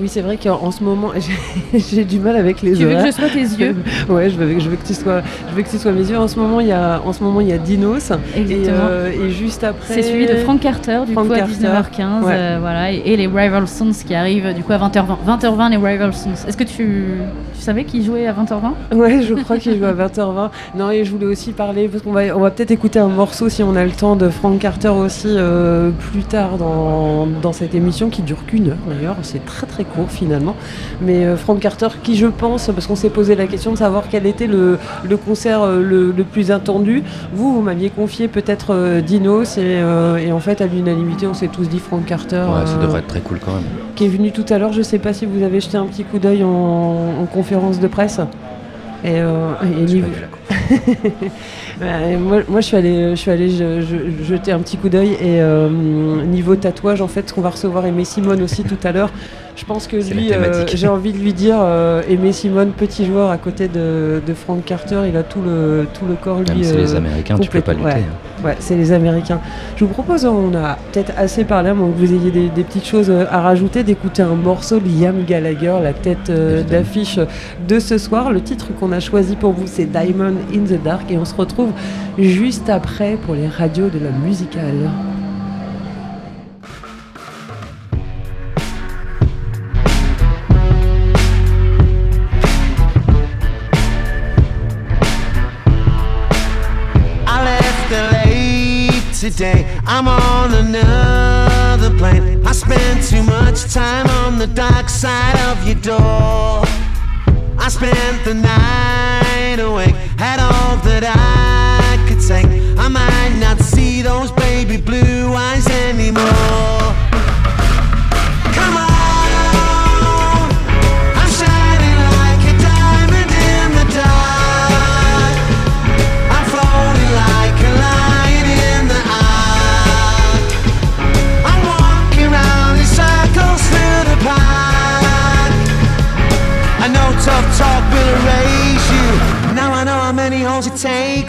Oui, c'est vrai qu'en en ce moment, j'ai- du mal avec les Tu veux que je sois tes yeux? Ouais, je veux, je veux que tu sois, je veux que tu sois mes yeux. En ce moment, il y a, en ce moment, il y a Dinos. Et, Exactement. euh, et juste après. C'est suivi de Frank Carter, du Frank coup, à Carter. 19h15. Ouais. euh, voilà, et, et les Rival Sons qui arrivent, du coup, à 20h20. 20h20, les Rival Sons. Est-ce que tu, tu savais qu'ils jouaient à 20h20 Ouais, je crois qu'il joue à 20h20. Non, et je voulais aussi parler, parce qu'on va, on va peut-être écouter un morceau si on a le temps de Frank Carter aussi euh, plus tard dans, dans cette émission qui dure qu'une heure d'ailleurs. C'est très très court finalement. Mais euh, Frank Carter, qui je pense, parce qu'on s'est posé la question de savoir quel était le, le concert euh, le, le plus attendu. Vous, vous m'aviez confié peut-être euh, Dinos, et, euh, et en fait, à l'unanimité, on s'est tous dit Frank Carter. ouais ça devrait être très cool quand même qui est venu tout à l'heure. Je sais pas si vous avez jeté un petit coup d'œil en, en conférence de presse. Et, et Ouais, moi, moi, je suis allée, je suis allée je- je- jeter un petit coup d'œil et euh, niveau tatouage, en fait, qu'on va recevoir Aimé Simone aussi tout à l'heure. Je pense que lui, euh, j'ai envie de lui dire, euh, Aimé Simone, petit joueur à côté de, de Frank Carter, il a tout le, tout le corps. même lui, c'est les Américains tu peux pas lutter hein. Ouais, c'est les Américains. Je vous propose, on a peut-être assez parlé, mais que vous ayez des, des petites choses à rajouter, d'écouter un morceau de Liam Gallagher, la tête d'affiche de ce soir. Le titre qu'on a choisi pour vous, c'est Diamond in the Dark, et on se retrouve juste après pour les radios de la musicale. Today. I'm on another plane. I spent too much time on the dark side of your door. I spent the night awake, had all that I could take. I might not see those baby blue eyes anymore.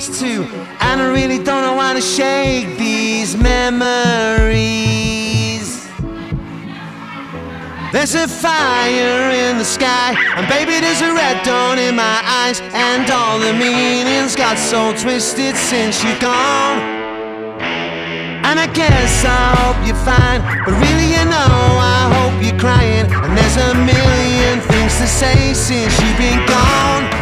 Takes two, and I really don't know how to shake these memories. There's a fire in the sky, and baby, there's a red dawn in my eyes, and all the meanings got so twisted since you're gone. And I guess I hope you're fine, but really, you know, I hope you're crying. And there's a million things to say since you've been gone.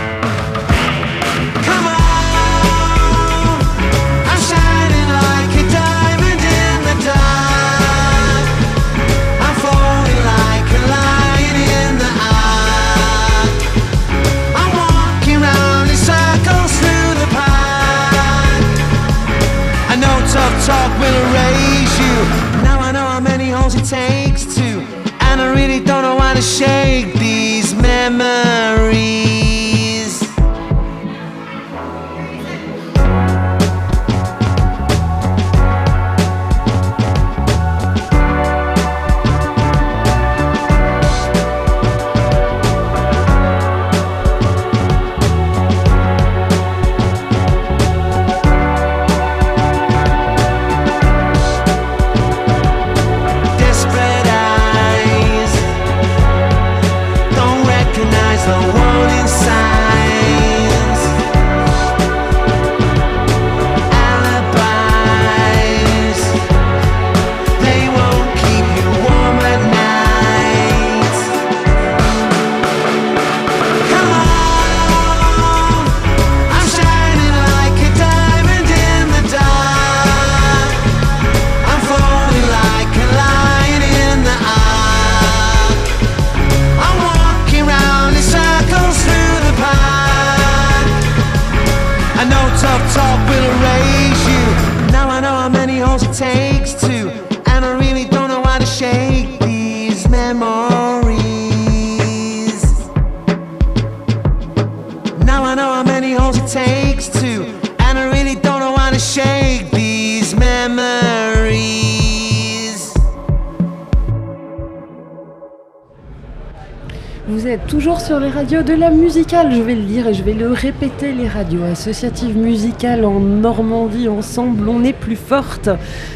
Vous êtes toujours sur les radios de la musicale, je vais le dire et je vais le répéter, les radios associatives musicales en Normandie, ensemble on est plus fortes.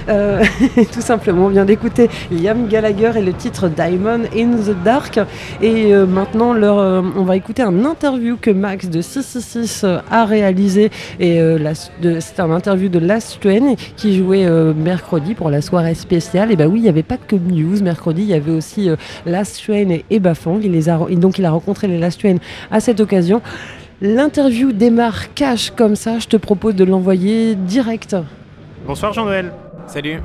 Euh, tout simplement, on vient d'écouter Liam Gallagher et le titre Diamond in the Dark. Et euh, maintenant, euh, on va écouter un interview que Max de 666 euh, a réalisé. Et c'était un interview de Last Train qui jouait mercredi pour la soirée spéciale. Et bah oui, il n'y avait pas que Muse mercredi, il y avait aussi Last Train et Eba Fong. Il les a, et donc il a rencontré les Last Train à cette occasion. L'interview démarre cash comme ça, je te propose de l'envoyer direct. Bonsoir Jean-Noël. Salut.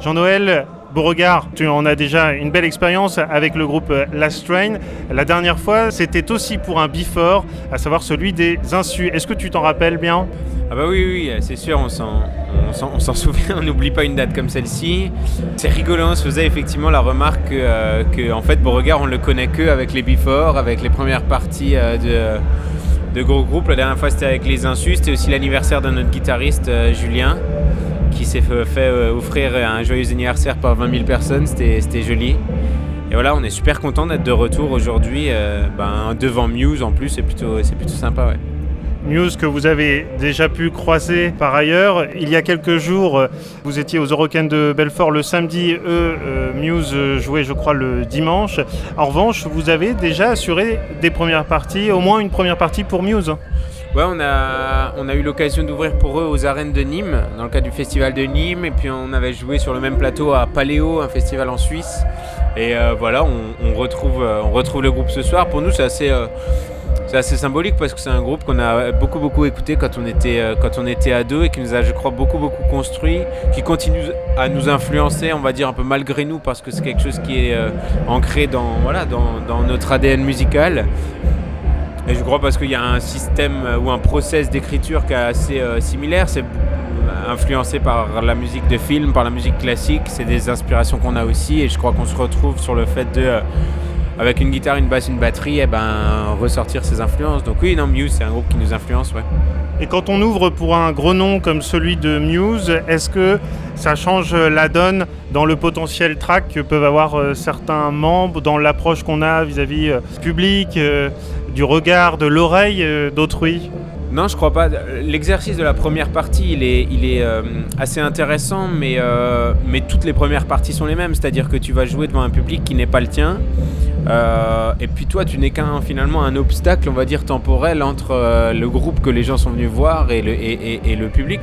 Jean-Noël Beauregard, tu en as déjà une belle expérience avec le groupe euh, Last Train. La dernière fois, c'était aussi pour un before, à savoir celui des Insus. Est-ce que tu t'en rappelles bien? Ah bah oui, oui, c'est sûr, on s'en, on s'en, souvient, on n'oublie pas une date comme celle-ci. C'est rigolo, on se faisait effectivement la remarque que, euh, que, en fait, Beauregard, on le connaît que avec les before, avec les premières parties euh, de, de gros groupes. La dernière fois, c'était avec les Insus, c'était aussi l'anniversaire de notre guitariste euh, Julien, qui s'est fait, euh, offrir un joyeux anniversaire par 20 000 personnes, c'était, joli. Et voilà, on est super content d'être de retour aujourd'hui euh, ben, devant Muse en plus, c'est plutôt, plutôt sympa. Ouais. Muse que vous avez déjà pu croiser par ailleurs. Il y a quelques jours, euh, vous étiez aux Eurocaines de Belfort le samedi. Eux, Muse jouait, je crois, le dimanche. En revanche, vous avez déjà assuré des premières parties, au moins une première partie pour Muse. Ouais, on a, on a eu l'occasion d'ouvrir pour eux aux arènes de Nîmes, dans le cadre du festival de Nîmes, et puis on avait joué sur le même plateau à Paléo, un festival en Suisse. Et euh, voilà, on, on retrouve, euh, on retrouve le groupe ce soir. Pour nous, c'est assez, euh, assez symbolique parce que c'est un groupe qu'on a beaucoup, beaucoup écouté quand on était, euh, quand on était et qui nous a, je crois, beaucoup, beaucoup construit, qui continue à nous influencer, on va dire un peu malgré nous, parce que c'est quelque chose qui est ancré dans, voilà, dans, dans notre ADN musical. Et je crois parce qu'il y a un système euh, ou un process d'écriture qui est assez euh, similaire. C'est influencé par la musique de film, par la musique classique. C'est des inspirations qu'on a aussi. Et je crois qu'on se retrouve sur le fait de, euh, avec une guitare, une basse, une batterie, et ben, ressortir ces influences. Donc oui, non, Muse, c'est un groupe qui nous influence, ouais. Et quand on ouvre pour un gros nom comme celui de Muse, est-ce que ça change la donne dans le potentiel track que peuvent avoir euh, certains membres, dans l'approche qu'on a vis-à-vis euh, du public, euh, du regard, de l'oreille euh, d'autrui Non, je crois pas. L'exercice de la première partie, il est, il est euh, assez intéressant, mais, euh, mais toutes les premières parties sont les mêmes. C'est-à-dire que tu vas jouer devant un public qui n'est pas le tien. Et puis toi, tu n'es qu'un finalement un obstacle, on va dire temporel entre le groupe que les gens sont venus voir et le, et le public.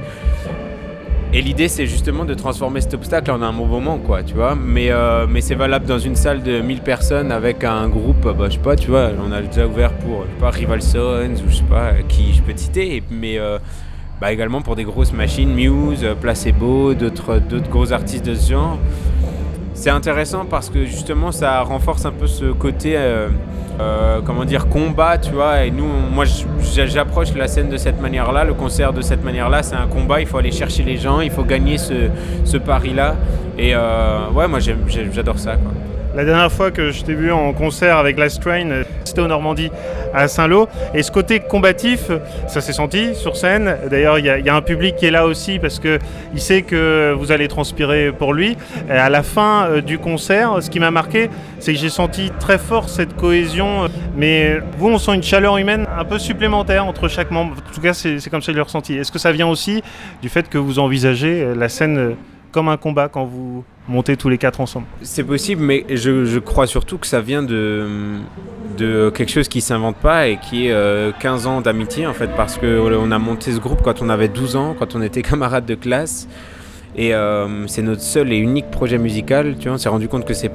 Et l'idée, c'est justement de transformer cet obstacle en un bon moment, quoi, tu vois. Mais, euh, mais c'est valable dans une salle de 1000 personnes avec un groupe, bah, je sais pas, tu vois, on a déjà ouvert pour, je sais pas, Rival Sons ou je sais pas, euh, qui je peux te citer, mais euh, bah, également pour des grosses machines, Muse, Placebo, d'autres d'autres gros artistes de ce genre. C'est intéressant parce que justement ça renforce un peu ce côté, euh, euh, comment dire, combat, tu vois. Et nous, moi, j'approche la scène de cette manière-là, le concert de cette manière-là. C'est un combat, il faut aller chercher les gens, il faut gagner ce, ce pari-là. Et euh, ouais, moi j'adore ça. La dernière fois que je t'ai vu en concert avec Last Train, c'était au Normandie, à Saint-Lô. Et ce côté combatif, ça s'est senti sur scène. D'ailleurs, il y, a- un public qui est là aussi parce qu'il sait que vous allez transpirer pour lui. Et à la fin euh, du concert, ce qui m'a marqué, c'est que j'ai senti très fort cette cohésion. Mais vous, on sent une chaleur humaine un peu supplémentaire entre chaque membre. En tout cas, c'est comme ça que je l'ai ressenti. Est-ce que ça vient aussi du fait que vous envisagez la scène euh, comme un combat quand vous montez tous les quatre ensemble C'est possible, mais je, crois surtout que ça vient de, de quelque chose qui s'invente pas et qui est euh, 15 ans d'amitié en fait, parce qu'on a monté ce groupe quand on avait 12 ans, quand on était camarades de classe. Et euh, c'est notre seul et unique projet musical. Tu vois, on s'est rendu compte que c'est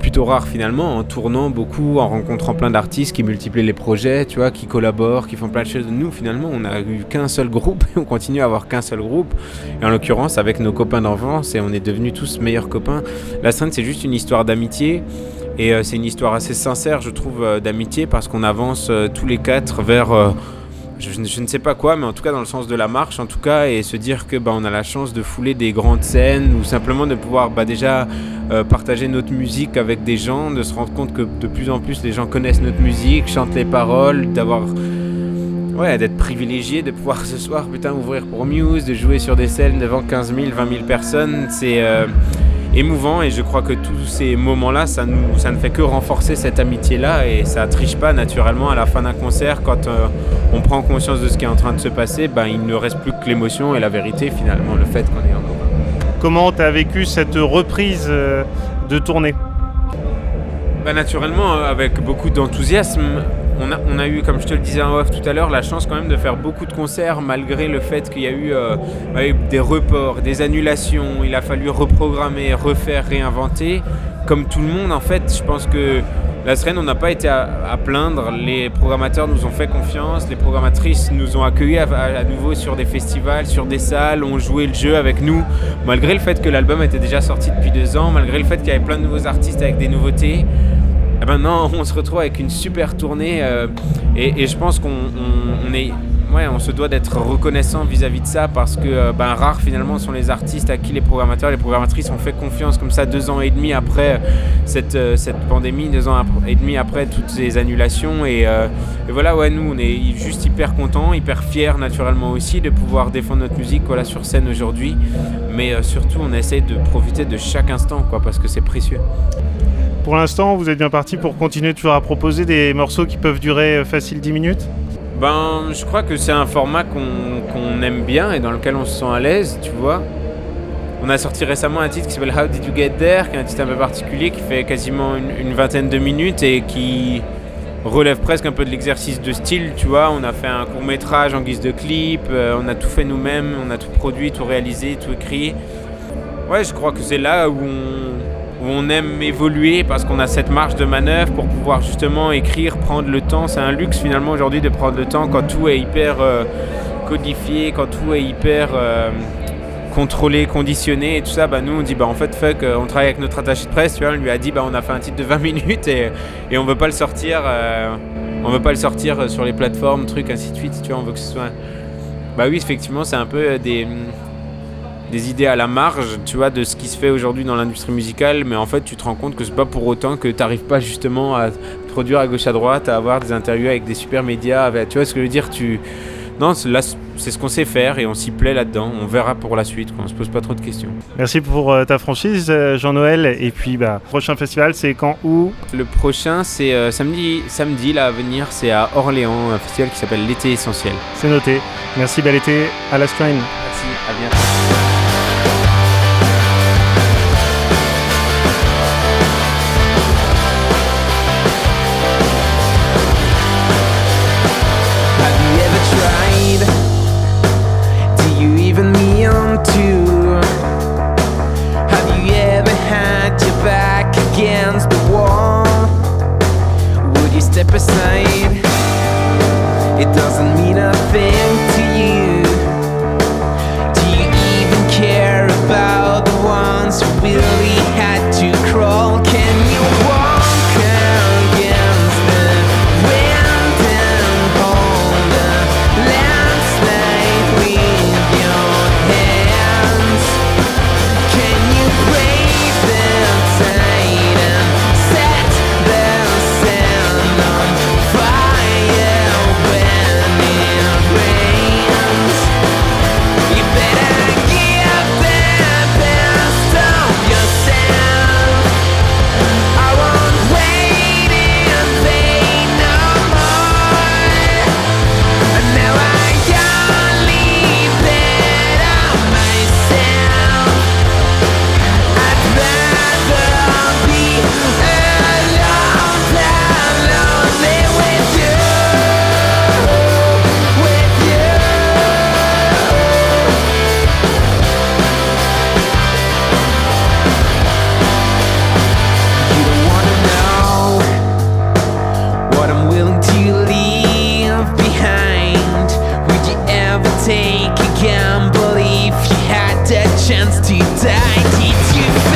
plutôt rare finalement, en tournant beaucoup, en rencontrant plein d'artistes qui multiplient les projets, tu vois, qui collaborent, qui font plein de choses. Nous, finalement, on n'a eu qu'un seul groupe et on continue à avoir qu'un seul groupe. Et en l'occurrence, avec nos copains d'enfance, et on est devenus tous meilleurs copains. La scène, c'est juste une histoire d'amitié. Et euh, c'est une histoire assez sincère, je trouve, euh, d'amitié, parce qu'on avance euh, tous les quatre vers je, ne sais pas quoi, mais en tout cas dans le sens de la marche, en tout cas, et se dire que bah, on a la chance de fouler des grandes scènes ou simplement de pouvoir bah, déjà euh, partager notre musique avec des gens, de se rendre compte que de plus en plus les gens connaissent notre musique, chantent les paroles, d'avoir ouais, d'être privilégié, de pouvoir ce soir putain ouvrir pour Muse, de jouer sur des scènes devant 15 000, 20 000 personnes, c'est euh, émouvant et je crois que tous ces moments-là, ça, nous, ça ne fait que renforcer cette amitié-là et ça triche pas naturellement à la fin d'un concert quand euh, on prend conscience de ce qui est en train de se passer, ben, il ne reste plus que l'émotion et la vérité finalement, le fait qu'on est encore. Comment tu as vécu cette reprise euh, de tournée? Bah, naturellement, euh, avec beaucoup d'enthousiasme, on a, eu, comme je te le disais en off tout à l'heure, la chance quand même de faire beaucoup de concerts malgré le fait qu'il y a eu euh, eu des reports, des annulations, il a fallu reprogrammer, refaire, réinventer. Comme tout le monde, en fait, je pense que la Sren, on n'a pas été à, plaindre. Les programmateurs nous ont fait confiance, les programmatrices nous ont accueillis à- à nouveau sur des festivals, sur des salles, ont joué le jeu avec nous, malgré le fait que l'album était déjà sorti depuis deux ans, malgré le fait qu'il y avait plein de nouveaux artistes avec des nouveautés. Et maintenant, on se retrouve avec une super tournée euh, et, je pense qu'on on- on est, ouais, on se doit d'être reconnaissant vis-à-vis de ça parce que euh, ben, rares finalement sont les artistes à qui les programmateurs, les programmatrices ont fait confiance comme ça deux ans et demi après cette, euh, cette pandémie, deux ans et demi après toutes ces annulations et, voilà, ouais, nous on est juste hyper contents, hyper fiers naturellement aussi de pouvoir défendre notre musique voilà, sur scène aujourd'hui, mais surtout on essaie de profiter de chaque instant quoi parce que c'est précieux. Pour l'instant, vous êtes bien parti pour continuer toujours à proposer des morceaux qui peuvent durer euh, facile 10 minutes Ben, je crois que c'est un format qu'on aime bien et dans lequel on se sent à l'aise, tu vois. On a sorti récemment un titre qui s'appelle How Did You Get There, qui est un titre un peu particulier, qui fait quasiment une, une vingtaine de minutes et qui relève presque un peu de l'exercice de style, tu vois. On a fait un court métrage en guise de clip, euh, on a tout fait nous-mêmes, on a tout produit, tout réalisé, tout écrit. Ouais, je crois que c'est là où on, où on aime évoluer parce qu'on a cette marge de manœuvre pour pouvoir justement écrire, prendre le temps. C'est un luxe finalement aujourd'hui de prendre le temps quand tout est hyper euh, codifié, quand tout est hyper euh, contrôlé, conditionné et tout ça. Bah, nous on dit bah en fait fuck, euh, on travaille avec notre attaché de presse, tu vois, on lui a dit bah on a fait un titre de 20 minutes et, on veut pas le sortir, on veut pas le sortir sur les plateformes, trucs ainsi de suite. Tu vois, on veut que ce soit. Bah oui, effectivement, c'est un peu des des idées à la marge, tu vois, de ce qui se fait aujourd'hui dans l'industrie musicale, mais en fait, tu te rends compte que c'est pas pour autant que tu n'arrives pas justement à produire à gauche à droite, à avoir des interviews avec des super médias, avec- tu vois ce que je veux dire, tu non, c'est- là, c'est ce qu'on sait faire et on s'y plaît là-dedans. On verra pour la suite, quoi. on se pose pas trop de questions. Merci pour euh, ta franchise, euh, Jean-Noël. Et puis, bah, prochain festival, c'est quand, où? Le prochain, c'est euh, samedi, samedi là à venir, c'est à Orléans, un festival qui s'appelle l'été essentiel. C'est noté. Merci, bel été. À la Strain. Merci, à bientôt. chance to die. Did you?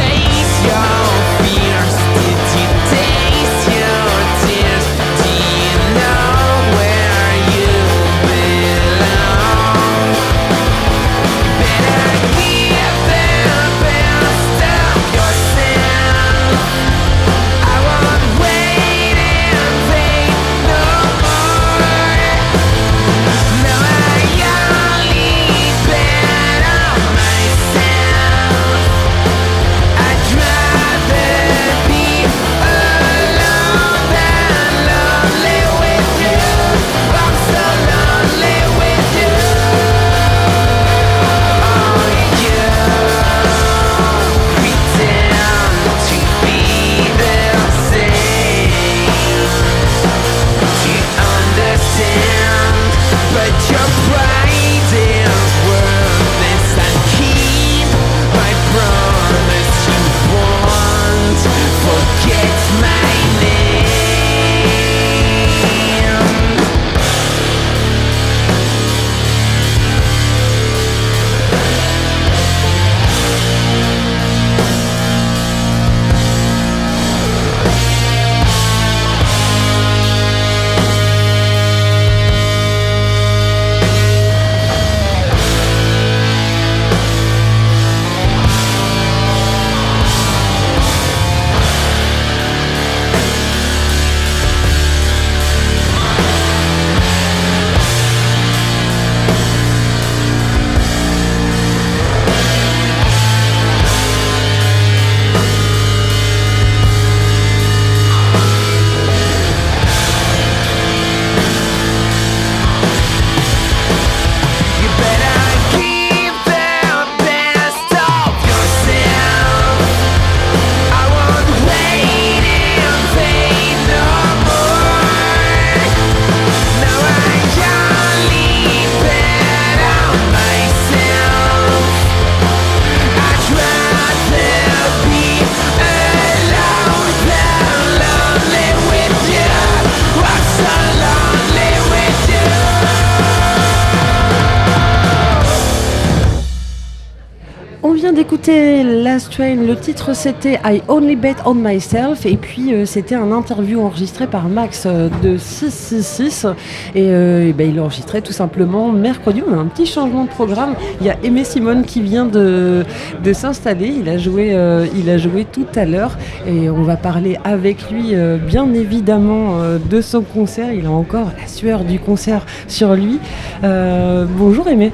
Train. Le titre c'était I Only Bet on Myself. Et puis euh, c'était un interview enregistré par Max euh, de 666. Et, euh, et ben, il a enregistré tout simplement mercredi. On a un petit changement de programme. Il y a Aimé Simone qui vient de, de s'installer. Il, a joué, il a joué tout à l'heure. Et on va parler avec lui, bien évidemment, de son concert. Il a encore la sueur du concert sur lui. Bonjour Aimé.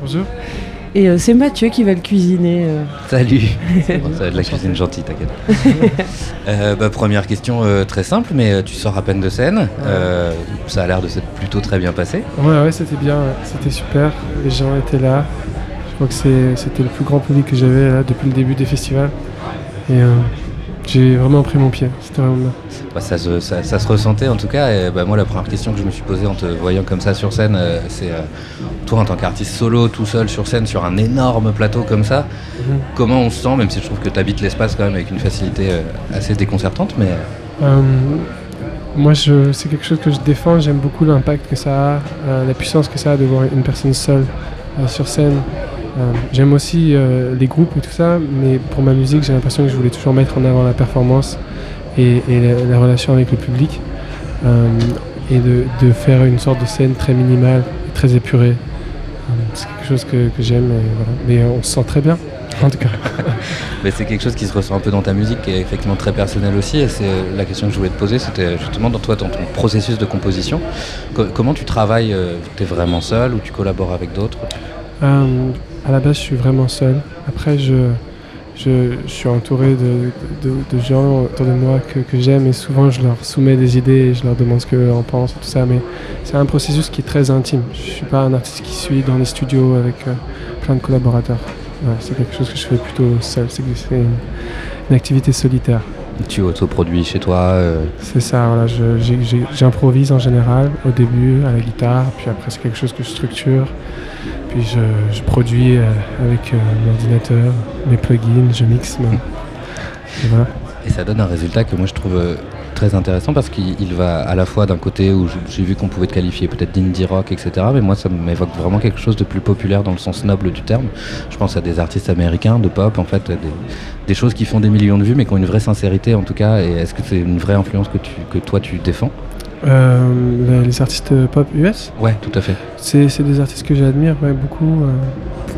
Bonjour. Et euh, c'est Mathieu qui va le cuisiner. euh. Salut bon, ça va être de la cuisine gentille, t'inquiète. Euh, bah, première question euh, très simple, mais euh, tu sors à peine de scène. Euh, ça a l'air de s'être plutôt très bien passé. Ouais, ouais, c'était bien, ouais. c'était super. Les gens étaient là. Je crois que c'est- c'était le plus grand public que j'avais là depuis le début des festivals. Et euh, j'ai vraiment pris mon pied. C'était vraiment bien. Bah, ça, se, ça- ça se ressentait en tout cas. Et, bah, moi, la première question que je me suis posée en te voyant comme ça sur scène, euh, c'est euh, toi en tant qu'artiste solo, tout seul sur scène, sur un énorme plateau comme ça, Mhm. comment on se sent, même si je trouve que tu habites l'espace quand même avec une facilité euh, assez déconcertante, mais moi, je, c'est quelque chose que je défends. J'aime beaucoup l'impact que ça a, la puissance que ça a de voir une personne seule sur scène. Euh, j'aime aussi euh, les groupes et tout ça, mais pour ma musique, j'ai l'impression que je voulais toujours mettre en avant la performance et, et la, la relation avec le public. Euh, et de, de faire une sorte de scène très minimale, et très épurée. C'est quelque chose que, que j'aime, et voilà. mais on se sent très bien, en tout cas. Mais c'est quelque chose qui se ressent un peu dans ta musique, qui est effectivement très personnel aussi. Et c'est la question que je voulais te poser, c'était justement dans toi, dans ton processus de composition. Co- comment tu travailles Tu es vraiment seul ou tu collabores avec d'autres? Euh, à la base, je suis vraiment seul. Après, je, je, je suis entouré de, de, de gens autour de moi que, que j'aime et souvent je leur soumets des idées et je leur demande ce qu'eux en pensent tout ça. Mais c'est un processus qui est très intime. Je suis pas un artiste qui suit dans les studios avec euh, plein de collaborateurs. Ouais, c'est quelque chose que je fais plutôt seul. C'est c'est une, une activité solitaire. Tu autoproduis chez toi euh, C'est ça, voilà, j'improvise en général au début à la guitare, puis après c'est quelque chose que je structure, puis je, je produis euh, avec euh, l'ordinateur, mes plugins, je mixe. Et voilà. Et ça donne un résultat que moi je trouve euh, très intéressant parce qu'il il va à la fois d'un côté où j'ai- j'ai vu qu'on pouvait te qualifier peut-être d'indie rock, etc. Mais moi ça m'évoque vraiment quelque chose de plus populaire dans le sens noble du terme. Je pense à des artistes américains de pop, en fait, des, des choses qui font des millions de vues mais qui ont une vraie sincérité en tout cas. Et est-ce que c'est une vraie influence que, tu, que toi tu défends? Euh, les, artistes pop US Ouais, tout à fait. C'est c'est des artistes que j'admire ouais, beaucoup. euh,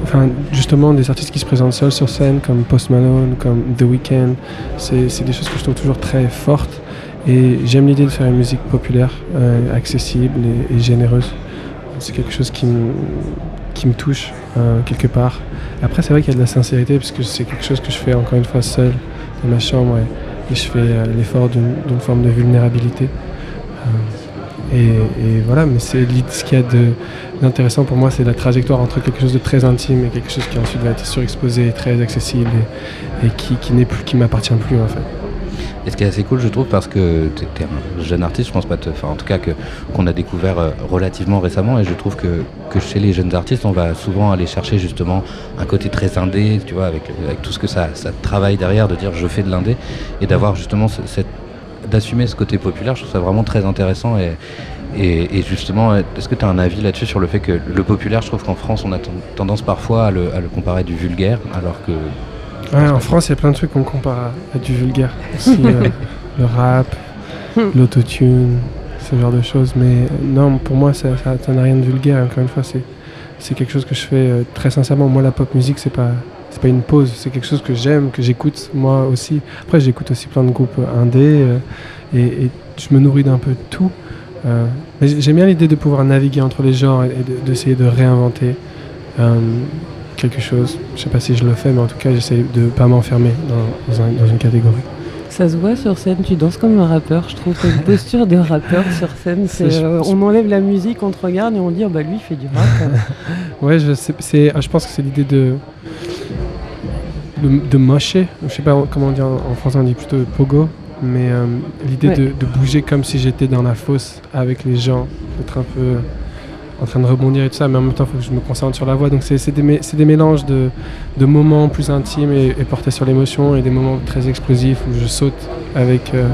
Enfin, justement, des artistes qui se présentent seuls sur scène, comme Post Malone, comme The Weeknd. C'est c'est des choses que je trouve toujours très fortes. Et j'aime l'idée de faire une musique populaire, euh, accessible et, et généreuse. C'est quelque chose qui me, qui me touche quelque part. Après, c'est vrai qu'il y a de la sincérité, puisque c'est quelque chose que je fais encore une fois seul dans ma chambre et, et je fais l'effort d'une forme de vulnérabilité. Et, voilà, mais c'est ce qu'il y a d'intéressant pour moi, c'est la trajectoire entre quelque chose de très intime et quelque chose qui ensuite va être surexposé, très accessible et, qui, qui n'est plus, qui m'appartient plus en fait. Et ce qui est assez cool, je trouve, parce que tu es un jeune artiste, je pense pas. Enfin, en tout cas, qu'on a découvert euh, relativement récemment, et je trouve que, que chez les jeunes artistes, on va souvent aller chercher justement un côté très indé, tu vois, avec, tout ce que ça, travaille derrière, de dire je fais de l'indé, et d'avoir justement ce- cette. D'assumer ce côté populaire, je trouve ça vraiment très intéressant. Et, et, et justement, est-ce que tu as un avis là-dessus sur le fait que le populaire, je trouve qu'en France, on a ten- tendance parfois à le, à le comparer du vulgaire, alors que. Ouais, en France, il y a plein de trucs qu'on compare à, à du vulgaire. Aussi, euh, le rap, l'autotune, ce genre de choses. Mais euh, non, pour moi, ça ça- ça n'a rien de vulgaire. Encore une fois, c'est c'est quelque chose que je fais euh, très sincèrement. Moi, la pop musique, c'est pas c'est pas une pause. C'est quelque chose que j'aime, que j'écoute moi aussi. Après, j'écoute aussi plein de groupes euh, indés euh, et, et je me nourris d'un peu de tout. Euh, mais j'aime bien l'idée de pouvoir naviguer entre les genres et de- d'essayer de, réinventer quelque chose. Je sais pas si je le fais, mais en tout cas, j'essaie de pas m'enfermer dans, dans un- dans une catégorie. Ça se voit sur scène, tu danses comme un rappeur. Je trouve que une posture de rappeur sur scène, euh, on enlève la musique, on te regarde et on dit oh, bah lui il fait du rap. Ouais, je, sais- c'est, ah, je pense que c'est l'idée de, de, de mocher. Je sais pas comment on dit en, en français, on dit plutôt pogo. Mais euh, l'idée Ouais. de, de bouger comme si j'étais dans la fosse avec les gens, d'être un peu en train de rebondir et tout ça, mais en même temps, il faut que je me concentre sur la voix. Donc, c'est, des, mélanges de, de moments plus intimes et, et portés sur l'émotion et des moments très explosifs où je saute avec, euh,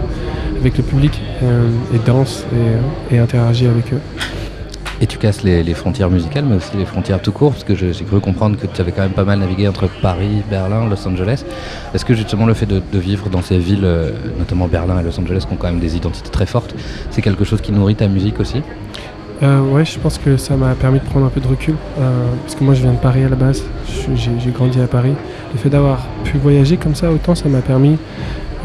avec le public euh, et danse et, et interagis avec eux. Et tu casses les, frontières musicales, mais aussi les frontières tout court, parce que j'ai cru comprendre que tu avais quand même pas mal navigué entre Paris, Berlin, Los Angeles. Est-ce que justement le fait de, vivre dans ces villes, euh, notamment Berlin et Los Angeles, qui ont quand même des identités très fortes, c'est quelque chose qui nourrit ta musique aussi? Euh, ouais, je pense que ça m'a permis de prendre un peu de recul, euh, parce que moi je viens de Paris à la base, j'ai grandi à Paris. Le fait d'avoir pu voyager comme ça autant, ça m'a permis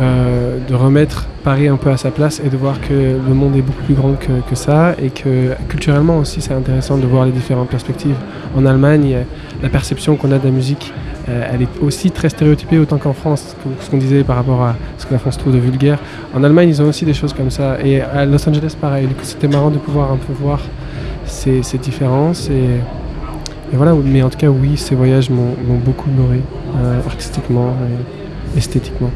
euh, de remettre Paris un peu à sa place et de voir que le monde est beaucoup plus grand que, ça et que culturellement aussi c'est intéressant de voir les différentes perspectives. En Allemagne, la perception qu'on a de la musique, euh, elle est aussi très stéréotypée autant qu'en France, ce qu'on disait par rapport à ce que la France trouve de vulgaire. En Allemagne, ils ont aussi des choses comme ça. Et à Los Angeles, pareil. C'était marrant de pouvoir un peu voir ces, ces différences. Et, voilà, mais en tout cas, oui, ces voyages m'ont beaucoup nourri, euh, artistiquement et esthétiquement.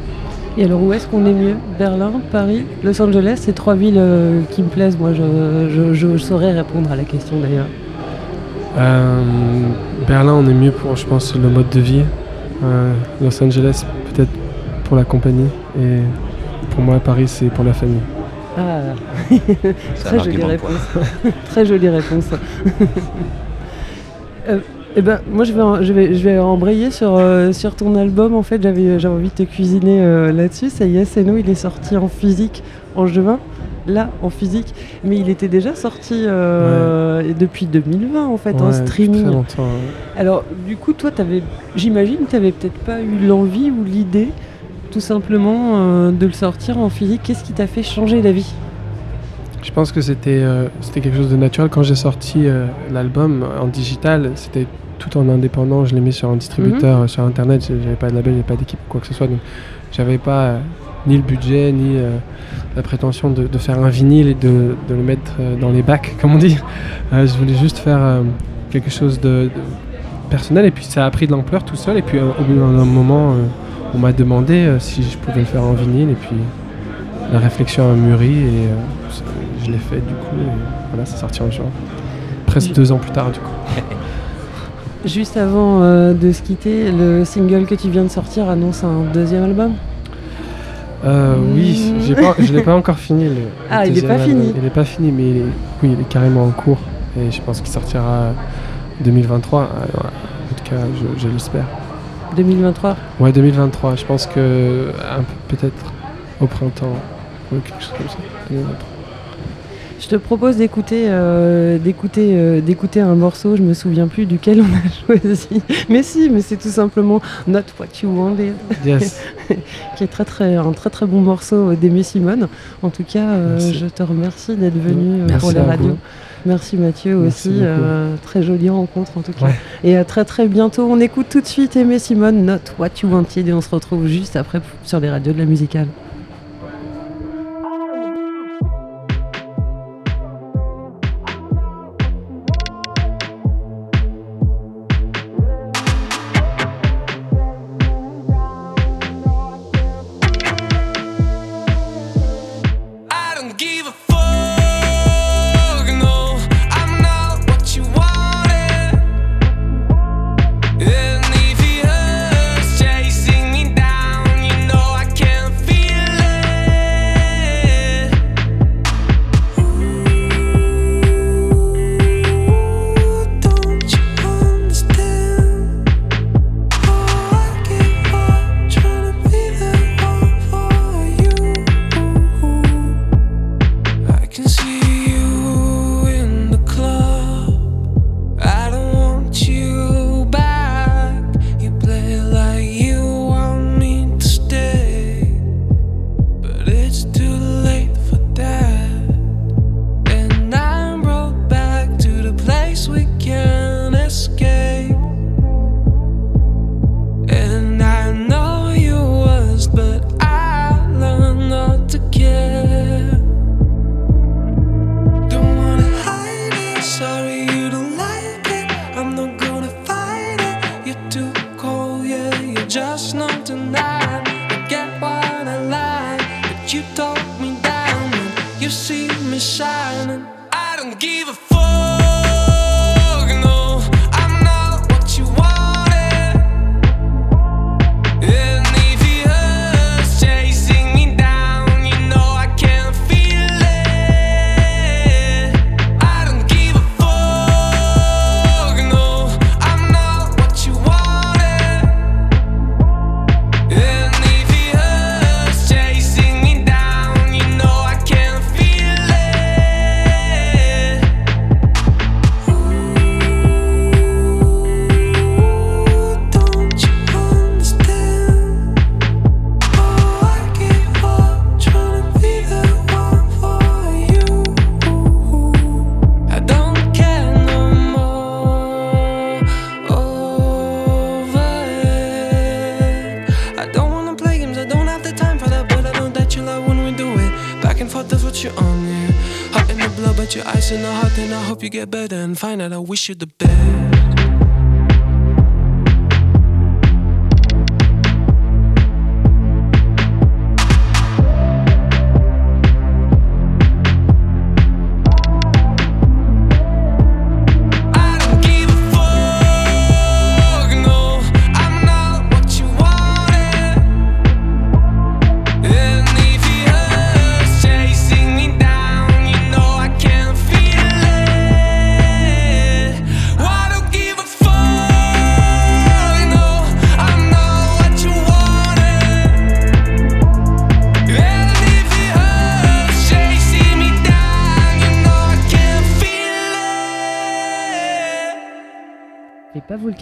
Et alors, où est-ce qu'on est mieux? Berlin, Paris, Los Angeles C'est trois villes euh, qui me plaisent? Moi, je, je- je saurais répondre à la question d'ailleurs. Euh, Berlin, on est mieux pour, je pense, le mode de vie. Euh, Los Angeles, peut-être pour la compagnie. Et pour moi, Paris, c'est pour la famille. Ah, très jolie réponse. très jolie réponse. Eh ben, moi, je vais, en- je vais, je vais embrayer sur, euh, sur ton album. En fait, j'avais, envie de te cuisiner euh, là-dessus. Ça y est, c'est nous. Il est sorti en physique en juin. Là, en physique. Mais il était déjà sorti euh, depuis 2020, en fait, en Ouais, streaming. très longtemps, ouais. Alors, du coup, toi, t'avais, j'imagine que tu n'avais peut-être pas eu l'envie ou l'idée, tout simplement, de le sortir en physique. Qu'est-ce qui t'a fait changer d'avis? Je pense que c'était euh, c'était quelque chose de naturel. Quand j'ai sorti euh, l'album en digital, c'était tout en indépendant. Je l'ai mis sur un distributeur, Mhm. euh, sur internet. J'avais pas de label, j'avais pas d'équipe quoi que ce soit. Donc j'avais pas euh, ni le budget, ni la prétention de, de faire un vinyle et de, de le mettre dans les bacs, comme on dit. Je voulais juste faire quelque chose de, de personnel. Et puis ça a pris de l'ampleur tout seul. Et puis au bout d'un moment, on m'a demandé si je pouvais le faire en vinyle. Et puis la réflexion a mûri et je l'ai fait du coup. Et voilà, c'est sorti en juin. Presque deux ans plus tard du coup. Juste avant euh, de se quitter, le single que tu viens de sortir annonce un deuxième album? Euh, oui, pas, je l'ai pas encore fini. le- le Ah, il est deuxième pas album. fini. Il est pas fini, mais il est, oui, il est carrément en cours. Et je pense qu'il sortira 2023. euh. En tout cas, je, je l'espère. 2023 Ouais, 2023. Je pense que peut-être au printemps ou quelque chose comme ça. 2023. Je te propose d'écouter euh, d'écouter euh, d'écouter un morceau, je me souviens plus duquel on a choisi. Mais si, mais c'est tout simplement Not What You Wanted. Yes. qui est très très un très très bon morceau d'Aimé Simone. En tout cas, euh, je te remercie d'être venu euh, pour la radio. Merci Mathieu Merci aussi, euh, très jolie rencontre en tout cas. Ouais. Et à très très bientôt. On écoute tout de suite Aimé Simone, Not What You Wanted et on se retrouve juste après sur les radios de la musicale.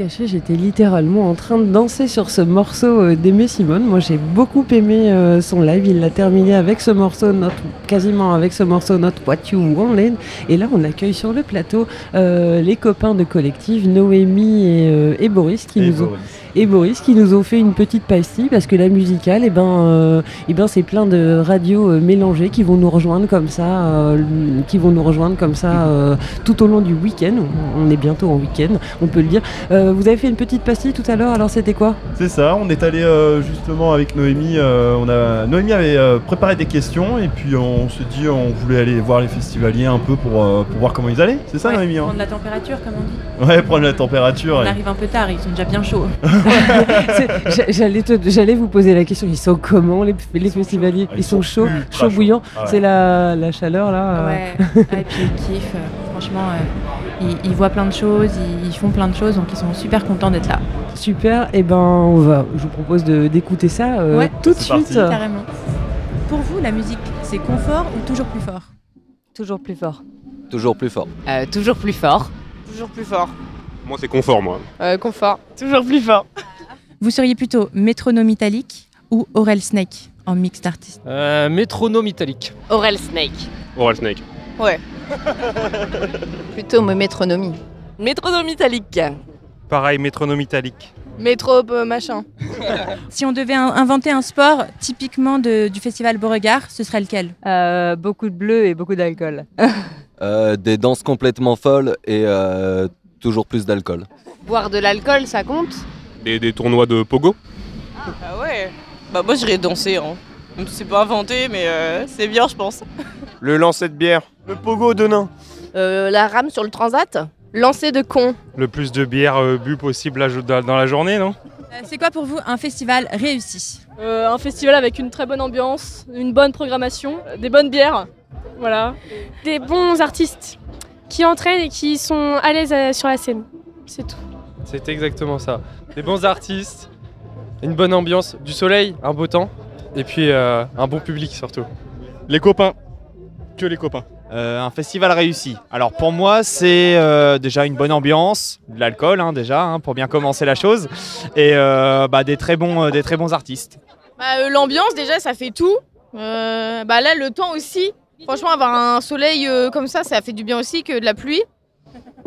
Cacher, j'étais littéralement en train de danser sur ce morceau euh, d'Aimé Simone. Moi, j'ai beaucoup aimé euh, son live. Il l'a terminé avec ce morceau, quasiment avec ce morceau Not What You Wanted. Et là, on accueille sur le plateau euh, les copains de collectif, Noémie et, euh, et Boris, qui Et nous ont. Et Boris qui nous ont fait une petite pastille parce que la musicale, eh ben, euh, eh ben, c'est plein de radios euh, mélangées qui vont nous rejoindre comme ça, euh, qui vont nous rejoindre comme ça euh, tout au long du week-end. On est bientôt en week-end, on peut le dire. Euh, vous avez fait une petite pastille tout à l'heure. Alors c'était quoi? C'est ça, on est allé euh, justement avec Noémie. euh, on a, Noémie avait euh, préparé des questions et puis on se dit on voulait aller voir les festivaliers un peu pour, euh, pour voir comment ils allaient. C'est ça Ouais, Noémie hein? Prendre la température, comme on dit. Ouais, prendre la température. On et- arrive un peu tard, ils sont déjà bien chauds. J'allais te- j'allais vous poser la question. Ils sont comment les, les festivaliers? Ils, sont, chauds, ultra chauds chauds. bouillants. Ah ouais. C'est la, la chaleur là. euh. Ouais, et puis ils kiffent. euh, franchement, euh, ils, ils voient plein de choses, ils, ils font plein de choses, donc ils sont super contents d'être là. Super. Et ben on va. Je vous propose de- d'écouter ça euh, ouais, tout de suite. Carrément. Pour vous, la musique, c'est confort ou toujours plus fort? Toujours plus fort. Toujours plus fort. Euh, toujours plus fort. Toujours plus fort. Moi, c'est confort, moi. Euh, confort. Toujours plus fort. Vous seriez plutôt métronome italique ou Aurel Snake en mixed artist Euh, métronome italique. Aurel Snake. Oral Snake. Ouais. Plutôt me métronomie. Métronome italique. Pareil, métronome italique. Métro euh, machin. Si on devait in- inventer un sport typiquement de- du festival Beauregard, ce serait lequel? Euh, beaucoup de bleu et beaucoup d'alcool. Euh, des danses complètement folles et euh, toujours plus d'alcool. Boire de l'alcool, ça compte Et des tournois de pogo Ah ouais. Bah moi j'irais danser. Hein. C'est pas inventé, mais euh, c'est bien, je pense. Le lancer de bière. Le pogo de nain. Euh, la rame sur le transat. Lancer de con. Le plus de bière euh, bu possible dans la journée, non? C'est quoi pour vous un festival réussi? Euh, un festival avec une très bonne ambiance, une bonne programmation, des bonnes bières, voilà. Des bons artistes qui entraînent et qui sont à l'aise euh, sur la scène. C'est tout. C'est exactement ça. Des bons artistes, une bonne ambiance, du soleil, un beau temps, et puis euh, un bon public surtout. Les copains. Que les copains. Euh, un festival réussi. Alors pour moi, c'est euh, déjà une bonne ambiance, de l'alcool hein, déjà, hein, pour bien commencer la chose, et euh, bah, des, très bons, euh, des très bons artistes. Bah, euh, L'ambiance déjà ça fait tout. Euh, bah là le temps aussi. Franchement avoir un soleil euh, comme ça ça fait du bien aussi que de la pluie.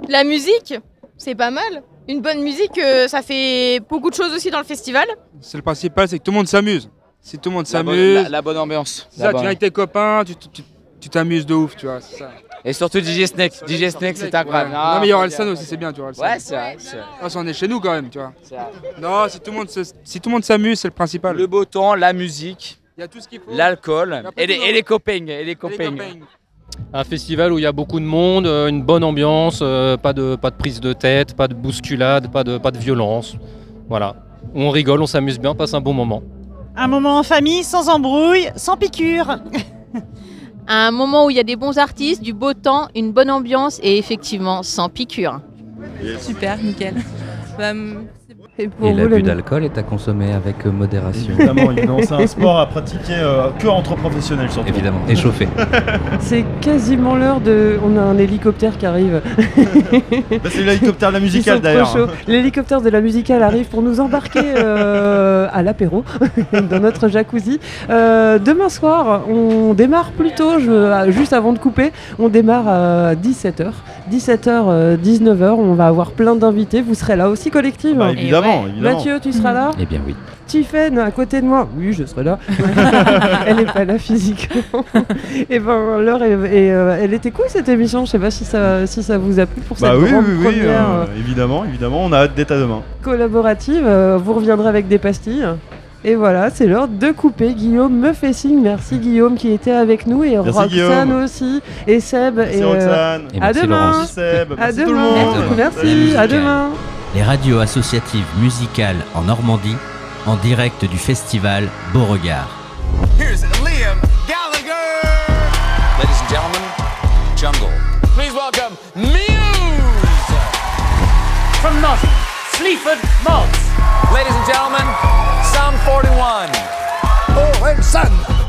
La musique c'est pas mal. Une bonne musique euh, ça fait beaucoup de choses aussi dans le festival. C'est le principal, c'est que tout le monde s'amuse. Si tout le monde La bonne- s'amuse. la- la bonne ambiance. C'est ça, tu bonne- viens avec tes copains, tu tu- tu t'amuses de ouf, tu vois, c'est ça. Et surtout DJ Snake. DJ Snake, c'est incroyable. Ouais. Non, mais il y aura le son aussi, c'est bien, tu vois. Ouais, c'est vrai, c'est vrai. Ah, ça, on est chez nous quand même, tu vois. Non, si tout le monde se- si tout le monde s'amuse, c'est le principal. Le beau temps, la musique, Il y a tout ce qu'il faut. l'alcool et les, et les copains. Et les copains. Un festival où il y a beaucoup de monde, euh, une bonne ambiance, euh, pas, de, pas de prise de tête, pas de bousculade, pas de, pas de violence. Voilà. On rigole, on s'amuse bien, on passe un bon moment. Un moment en famille, sans embrouille, sans piqûre. Un moment où il y a des bons artistes, du beau temps, une bonne ambiance et effectivement sans piqûre. Super, nickel. Bah, hum, Et Et l'abus d'alcool est à consommer avec euh, modération. Évidemment, évidemment, c'est un sport à pratiquer euh, que entre professionnels surtout. Évidemment, échauffé. C'est quasiment l'heure de. On a un hélicoptère qui arrive. Bah, c'est l'hélicoptère de la musicale, d'ailleurs. L'hélicoptère de la musicale arrive pour nous embarquer euh, à l'apéro dans notre jacuzzi. Euh, demain soir, on démarre plus tôt, je- juste avant de couper. On démarre à 17h. 17h, 19h. On va avoir plein d'invités. Vous serez là aussi, collective Bah, évidemment, évidemment. Mathieu, tu seras là Eh bien oui. Tiphaine à côté de moi. Oui, je serai là. elle n'est pas là physiquement. et ben, et, et, euh, elle était cool cette émission. Je sais pas si ça, si ça vous a plu pour Bah cette oui, grande oui, oui, première euh, euh, évidemment, évidemment, on a hâte d'être à demain. collaborative. Euh, vous reviendrez avec des pastilles. Et voilà, c'est l'heure de couper. Guillaume me fait signe. Merci Guillaume qui était avec nous et Merci, Roxane Guillaume. aussi et Seb. Merci, et, euh, Roxane. Et à merci, demain. Merci, Seb. À Merci tout le demain. monde. Merci. À demain. Les radios associatives musicales en Normandie, en direct du festival Beauregard. Here's Liam Gallagher. Ladies and gentlemen, Jungle. Please welcome Muse. From Notting, Sleaford Mods. Ladies and gentlemen, Psalm 41. Oh, and son.